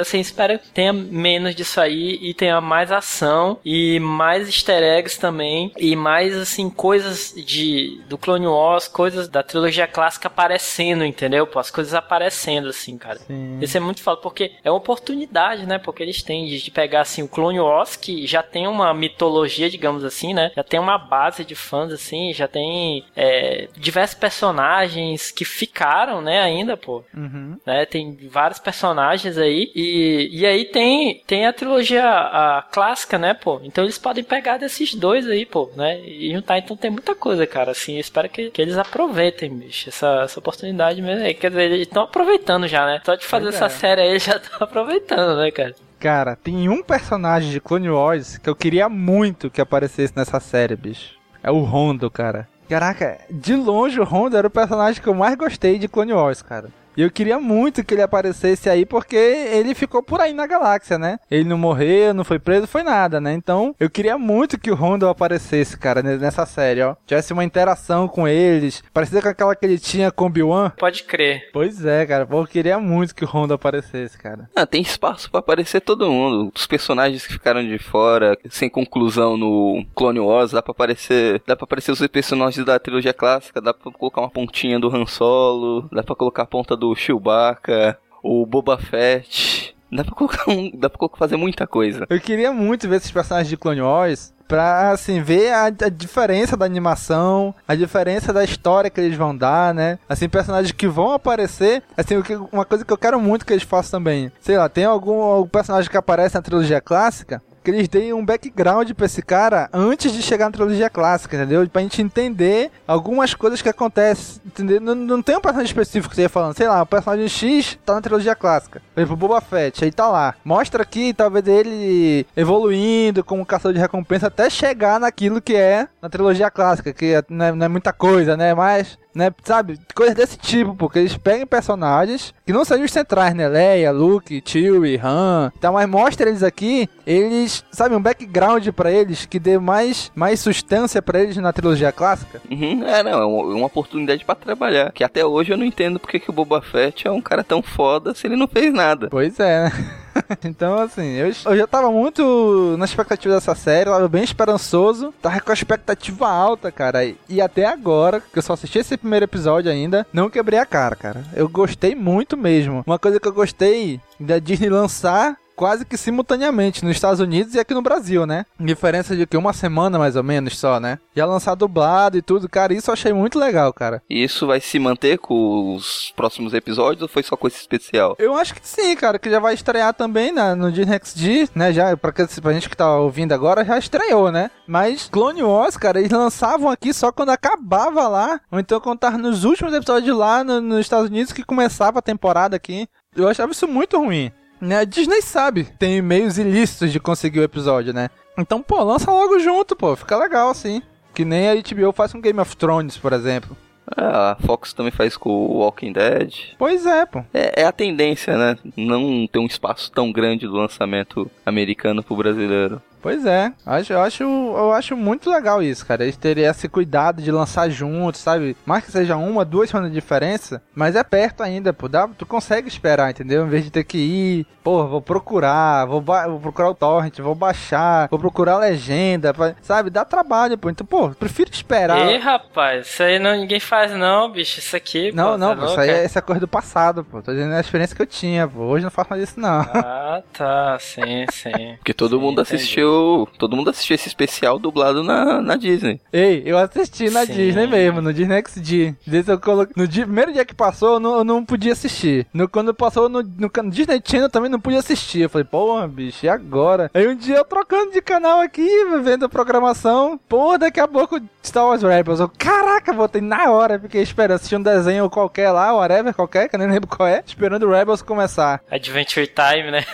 Speaker 7: assim, espero que tenha menos disso aí e tenha mais ação e mais easter também e mais, assim, coisas de do Clone Wars, coisas da trilogia clássica aparecendo, entendeu? Pô, as coisas aparecendo, assim, cara. Sim. Isso é muito foda, porque é uma oportunidade, né? Porque eles têm de, de pegar, assim, o Clone Wars, que já tem uma mitologia, digamos assim, né? Já tem uma base de fãs, assim, já tem é, diversos personagens que ficaram, né, ainda, pô.
Speaker 6: Uhum.
Speaker 7: Né? Tem vários personagens aí, e, e aí tem, tem a trilogia a clássica, né, pô? Então eles podem pegar desses dois aí, pô, né? E juntar, então tem muita coisa, cara. Assim, eu espero que, que eles aproveitem, bicho, essa, essa oportunidade mesmo. Quer dizer, eles estão aproveitando já, né? Só de fazer essa é. série aí, eles [laughs] já estão aproveitando, né, cara?
Speaker 6: Cara, tem um personagem de Clone Wars que eu queria muito que aparecesse nessa série, bicho. É o Rondo, cara. Caraca, de longe o Rondo era o personagem que eu mais gostei de Clone Wars, cara. E eu queria muito que ele aparecesse aí, porque ele ficou por aí na galáxia, né? Ele não morreu, não foi preso, foi nada, né? Então, eu queria muito que o Rondo aparecesse, cara, nessa série, ó. Tivesse uma interação com eles, parecida com aquela que ele tinha com o Obi-Wan.
Speaker 7: Pode crer.
Speaker 6: Pois é, cara. Pô, eu queria muito que o Rondo aparecesse, cara.
Speaker 8: Ah, tem espaço para aparecer todo mundo. Os personagens que ficaram de fora, sem conclusão no Clone Wars, dá pra aparecer. Dá pra aparecer os personagens da trilogia clássica, dá pra colocar uma pontinha do Han Solo, dá pra colocar a ponta do do Chewbacca, o Boba Fett. Dá pra colocar um, dá pra fazer muita coisa.
Speaker 6: Eu queria muito ver esses personagens de Clone Wars pra, assim, ver a, a, diferença da animação, a diferença da história que eles vão dar, né? Assim, personagens que vão aparecer, assim, uma coisa que eu quero muito que eles façam também. Sei lá, tem algum, algum personagem que aparece na trilogia clássica, que eles deem um background pra esse cara antes de chegar na trilogia clássica, entendeu? Pra gente entender algumas coisas que acontecem, entendeu? Não, não tem um personagem específico que você ia falando, sei lá, o personagem X tá na trilogia clássica. Por exemplo, Boba Fett, aí tá lá. Mostra aqui, talvez, ele evoluindo como caçador de recompensa até chegar naquilo que é na trilogia clássica, que é, não, é, não é muita coisa, né? Mas né? Sabe? Coisas desse tipo, porque eles pegam personagens que não sejam os centrais, né? Leia, Luke, Chewie, Han. Então, mas mostra eles aqui, eles, sabe, um background para eles que dê mais, mais substância para eles na trilogia clássica.
Speaker 8: Uhum, é, não, é uma, uma oportunidade para trabalhar. Que até hoje eu não entendo porque que o Boba Fett é um cara tão foda se ele não fez nada.
Speaker 6: Pois é, né? [laughs] então, assim, eu, eu, já tava muito na expectativa dessa série, tava bem esperançoso, tava com a expectativa alta, cara. E, e até agora, que eu só assisti esse primeiro episódio ainda, não quebrei a cara, cara. Eu gostei muito mesmo. Uma coisa que eu gostei da Disney lançar quase que simultaneamente nos Estados Unidos e aqui no Brasil, né? Diferença de que uma semana mais ou menos só, né? Já lançar dublado e tudo, cara, isso eu achei muito legal, cara.
Speaker 8: E isso vai se manter com os próximos episódios ou foi só coisa especial?
Speaker 6: Eu acho que sim, cara, que já vai estrear também na, no Disney XD, né? Já, pra, pra gente que tá ouvindo agora, já estreou, né? Mas Clone Wars, cara, eles lançavam aqui só quando acabava lá, ou então quando tava nos últimos episódios lá no, nos Estados Unidos que começava a temporada aqui. Eu achava isso muito ruim. Né? A Disney sabe, tem meios ilícitos de conseguir o episódio, né? Então, pô, lança logo junto, pô, fica legal assim. Que nem a HBO faz com Game of Thrones, por exemplo.
Speaker 8: É, a Fox também faz com o Walking Dead.
Speaker 6: Pois é, pô.
Speaker 8: É, é, a tendência, né? Não ter um espaço tão grande do lançamento americano pro brasileiro.
Speaker 6: Pois é, acho, eu, acho, eu acho muito legal isso, cara. Eles terem esse cuidado de lançar juntos, sabe? Mais que seja uma, duas semanas de diferença, mas é perto ainda, pô. Dá, tu consegue esperar, entendeu? Em vez de ter que ir, pô, vou procurar, vou, vou procurar o torrent, vou baixar, vou procurar a legenda, pra, sabe? Dá trabalho, pô. Então, pô, prefiro esperar.
Speaker 7: Ih, rapaz, isso aí não, ninguém faz não, bicho. Isso aqui,
Speaker 6: Não,
Speaker 7: pô,
Speaker 6: não,
Speaker 7: tá
Speaker 6: pô, isso aí é essa coisa do passado, pô. Tô dizendo a experiência que eu tinha, pô. Hoje não faço mais isso, não.
Speaker 7: Ah, tá, sim, sim.
Speaker 8: Porque todo
Speaker 7: sim,
Speaker 8: mundo
Speaker 7: entendi.
Speaker 8: assistiu assistiu. Todo mundo assistiu esse especial dublado na, na Disney.
Speaker 6: Ei, eu assisti na
Speaker 7: Sim.
Speaker 6: Disney mesmo, no Disney XD. Desde eu coloquei, no dia- primeiro dia que passou, eu não, eu não podia assistir. No, quando passou no, no Disney Channel, eu também não podia assistir. Eu falei, porra, bicho, e agora? Aí um dia eu trocando de canal aqui, vendo a programação. Porra, daqui a pouco Star Wars Rebels. Eu, caraca, botei na hora, fiquei esperando assistir um desenho qualquer lá, whatever, qualquer, que eu nem lembro qual é, esperando o Rebels começar.
Speaker 7: Adventure Time, né?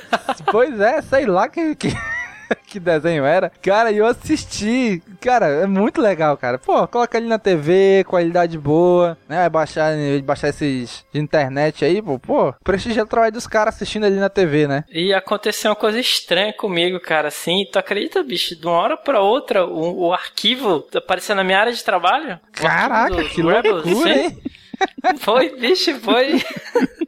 Speaker 6: Pois é, sei lá que, que, [laughs] que desenho era. Cara, e eu assisti. Cara, é muito legal, cara. Pô, coloca ali na TV, qualidade boa, né? Baixar, baixar esses de internet aí, pô. Pô, prestigia o trabalho dos caras assistindo ali na TV, né?
Speaker 7: E aconteceu uma coisa estranha comigo, cara, assim, tu acredita, bicho, de uma hora pra outra, o, o arquivo apareceu na minha área de trabalho?
Speaker 6: Caraca,
Speaker 7: do
Speaker 6: que loucura, hein?
Speaker 7: Foi, bicho, foi. [laughs]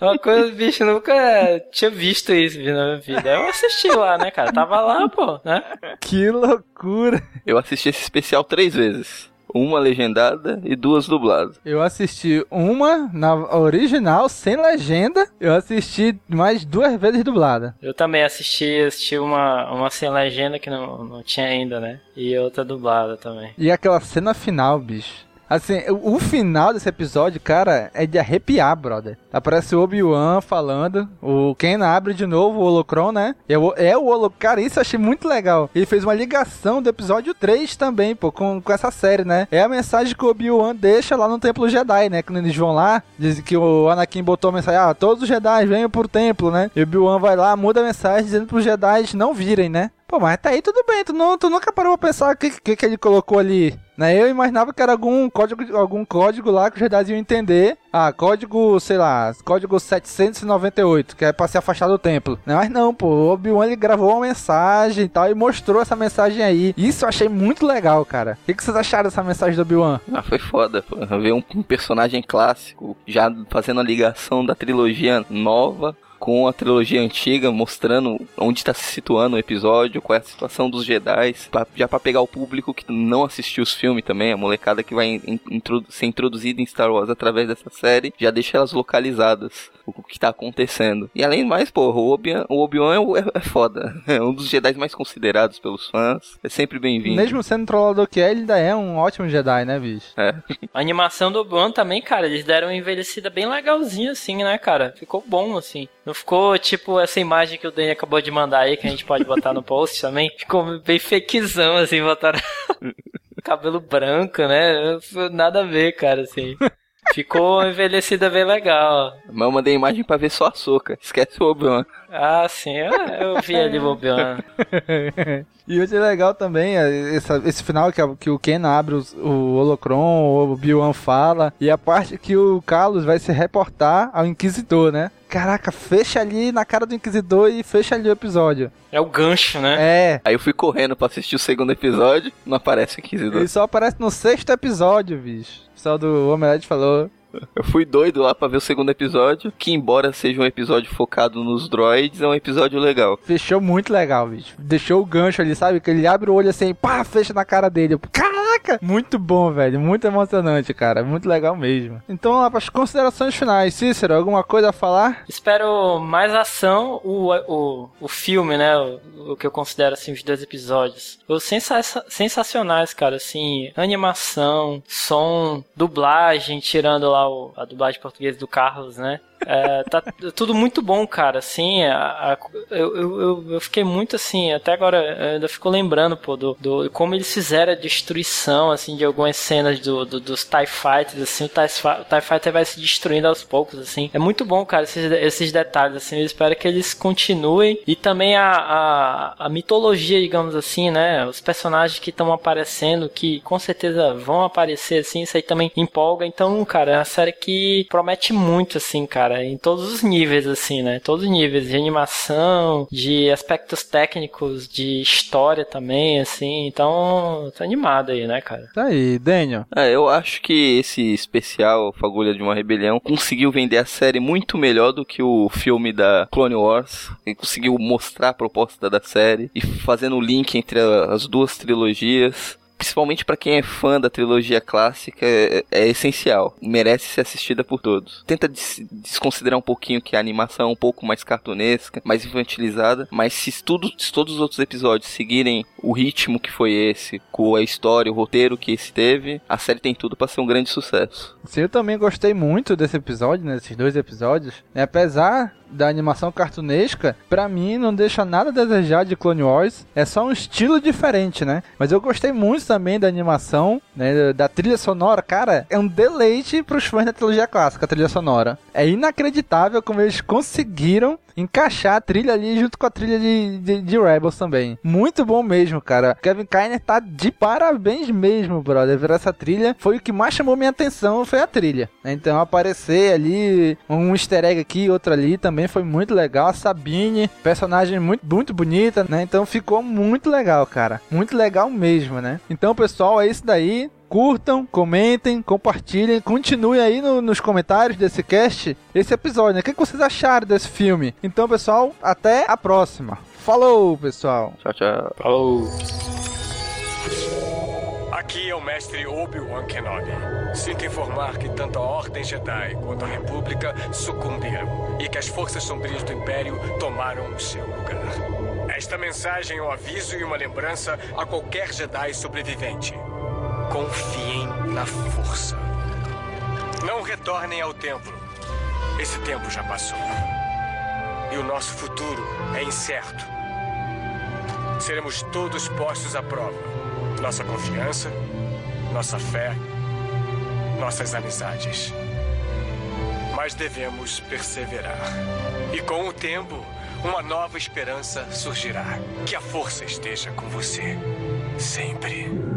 Speaker 7: Uma coisa, bicho, eu nunca tinha visto isso na minha vida. Eu assisti lá, né, cara? Tava lá, pô, né?
Speaker 6: Que loucura.
Speaker 8: Eu assisti esse especial três vezes. Uma legendada e duas dubladas.
Speaker 6: Eu assisti uma na original, sem legenda. Eu assisti mais duas vezes dublada.
Speaker 7: Eu também assisti, assisti uma, uma sem legenda que não, não tinha ainda, né? E outra dublada também.
Speaker 6: E aquela cena final, bicho. Assim, o final desse episódio, cara, é de arrepiar, brother. Aparece o Obi-Wan falando, o Ken abre de novo o Holocron, né? É o, é Holocron. Cara, isso eu achei muito legal. Ele fez uma ligação do episódio 3 também, pô, com, com essa série, né? É a mensagem que o Obi-Wan deixa lá no Templo Jedi, né? Quando eles vão lá, dizem que o Anakin botou a mensagem, ah, todos os Jedi venham pro templo, né? E o Obi-Wan vai lá, muda a mensagem dizendo pros Jedi não virem, né? Pô, mas tá aí tudo bem, tu, não, tu nunca parou pra pensar o que, que, que ele colocou ali, né? Eu imaginava que era algum código, algum código lá que os Jedi iam entender. Ah, código, sei lá, código 798, que é pra se afastar do templo. Né? Mas não, pô, o Obi-Wan ele gravou uma mensagem e tal e mostrou essa mensagem aí. Isso eu achei muito legal, cara. O que, que vocês acharam dessa mensagem do Obi-Wan?
Speaker 8: Ah, foi foda, pô. Ver um, um personagem clássico já fazendo a ligação da trilogia nova com a trilogia antiga, mostrando onde está se situando o episódio, qual é a situação dos Jedi, pra- já para pegar o público que não assistiu os filmes também, a molecada que vai in- introdu- ser introduzida em Star Wars através dessa série, já deixa elas localizadas, o que tá acontecendo. E além do mais, pô, o Obi-Wan o Obi-Wan é, é- é foda, [laughs] é um dos Jedi mais considerados pelos fãs, é sempre bem-vindo.
Speaker 6: Mesmo sendo trollador que é, ele ainda é um ótimo Jedi, né, bicho?
Speaker 8: É. [laughs]
Speaker 7: A animação do Obi-Wan também, cara, eles deram uma envelhecida bem legalzinha, assim, né, cara? Ficou bom, assim. Não ficou tipo essa imagem que o Dani acabou de mandar aí, que a gente pode botar no post [laughs] também. Ficou bem fakezão, assim, botaram [laughs] cabelo branco, né? Nada a ver, cara, assim. Ficou envelhecida bem legal.
Speaker 8: Mas eu mandei imagem pra ver só a soca, esquece o Obi-Wan.
Speaker 7: Ah, sim, eu, eu vi ali o Obi-Wan. [laughs]
Speaker 6: E hoje é legal também é, essa- esse final que, a- que o Ken abre os- o Holocron, o Obi-Wan fala, e a parte que o Carlos vai se reportar ao Inquisidor, né? Caraca, fecha ali na cara do Inquisidor e fecha ali o episódio.
Speaker 7: É o gancho, né?
Speaker 6: É.
Speaker 8: Aí eu fui correndo pra assistir o segundo episódio, não aparece o Inquisidor.
Speaker 6: Ele só aparece no sexto episódio, bicho. Pessoal do Omelete falou.
Speaker 8: Eu fui doido lá pra ver o segundo episódio, que embora seja um episódio focado nos droids, é um episódio legal.
Speaker 6: Fechou muito legal, bicho. Deixou o gancho ali, sabe? Que ele abre o olho assim, pá, fecha na cara dele. Eu, Caraca! Muito bom, velho. Muito emocionante, cara. Muito legal mesmo. Então, lá para as considerações finais. Cícero, alguma coisa a falar?
Speaker 7: Espero mais ação, o, o, o filme, né? O, o que eu considero assim os dois episódios. Os sensa sensacionais, cara, assim, animação, som, dublagem, tirando lá o, a dublagem portuguesa do Carlos, né? É, tá tudo muito bom, cara. Assim, a, a- eu, eu, eu- fiquei muito assim, até agora ainda fico lembrando, pô, do, do como eles fizeram a destruição, assim, de algumas cenas do, do- dos TIE Fighters, assim, o TIE, o TIE Fighter vai se destruindo aos poucos, assim. É muito bom, cara, esses, esses detalhes, assim. Eu espero que eles continuem. E também a, a, a mitologia, digamos assim, né? Os personagens que estão aparecendo, que com certeza vão aparecer, assim, isso aí também empolga. Então, cara, é uma série que promete muito, assim, cara, em todos os níveis, assim, né? Todos os níveis de animação, de aspectos técnicos, de história também, assim. Então, tô animado aí, né, cara?
Speaker 6: Tá aí, Daniel.
Speaker 8: É, eu acho que esse especial Fagulha de uma Rebelião conseguiu vender a série muito melhor do que o filme da Clone Wars. Ele conseguiu mostrar a proposta da série e fazendo o link entre as duas trilogias. Principalmente para quem é fã da trilogia clássica, é, é, essencial. Merece ser assistida por todos. Tenta des desconsiderar um pouquinho que a animação é um pouco mais cartunesca, mais infantilizada, mas se, tudo, se todos os outros episódios seguirem o ritmo que foi esse, com a história, o roteiro que esse teve, a série tem tudo para ser um grande sucesso.
Speaker 6: Sim, eu também gostei muito desse episódio, né, desses dois episódios. E apesar da animação cartunesca, para mim não deixa nada a desejar de Clone Wars. É só um estilo diferente, né? Mas eu gostei muito também da animação, né? Da trilha sonora. Cara, é um deleite pros fãs da trilogia clássica, a trilha sonora. É inacreditável como eles conseguiram encaixar a trilha ali junto com a trilha de, de, de Rebels também. Muito bom mesmo, cara. Kevin Kiner tá de parabéns mesmo, brother. Ver essa trilha foi o que mais chamou minha atenção, foi a trilha. Então aparecer ali, um easter egg aqui, outro ali, também foi muito legal. A Sabine, personagem muito, muito bonita, né? Então ficou muito legal, cara. Muito legal mesmo, né? Então, pessoal, é isso daí curtam, comentem, compartilhem, continuem aí no, nos comentários desse cast esse episódio, né? O que, que vocês acharam desse filme? Então, pessoal, até a próxima. Falou, pessoal.
Speaker 8: Tchau, tchau.
Speaker 11: Falou. Aqui é o mestre Obi-Wan Kenobi. Sinto informar que tanto a Ordem Jedi quanto a República sucumbiram e que as forças sombrias do Império tomaram o seu lugar. Esta mensagem é um aviso e uma lembrança a qualquer Jedi sobrevivente. Confiem na força. Não retornem ao templo. Esse tempo já passou. E o nosso futuro é incerto. Seremos todos postos à prova. Nossa confiança, nossa fé, nossas amizades. Mas devemos perseverar. E com o tempo, uma nova esperança surgirá. Que a força esteja com você. Sempre.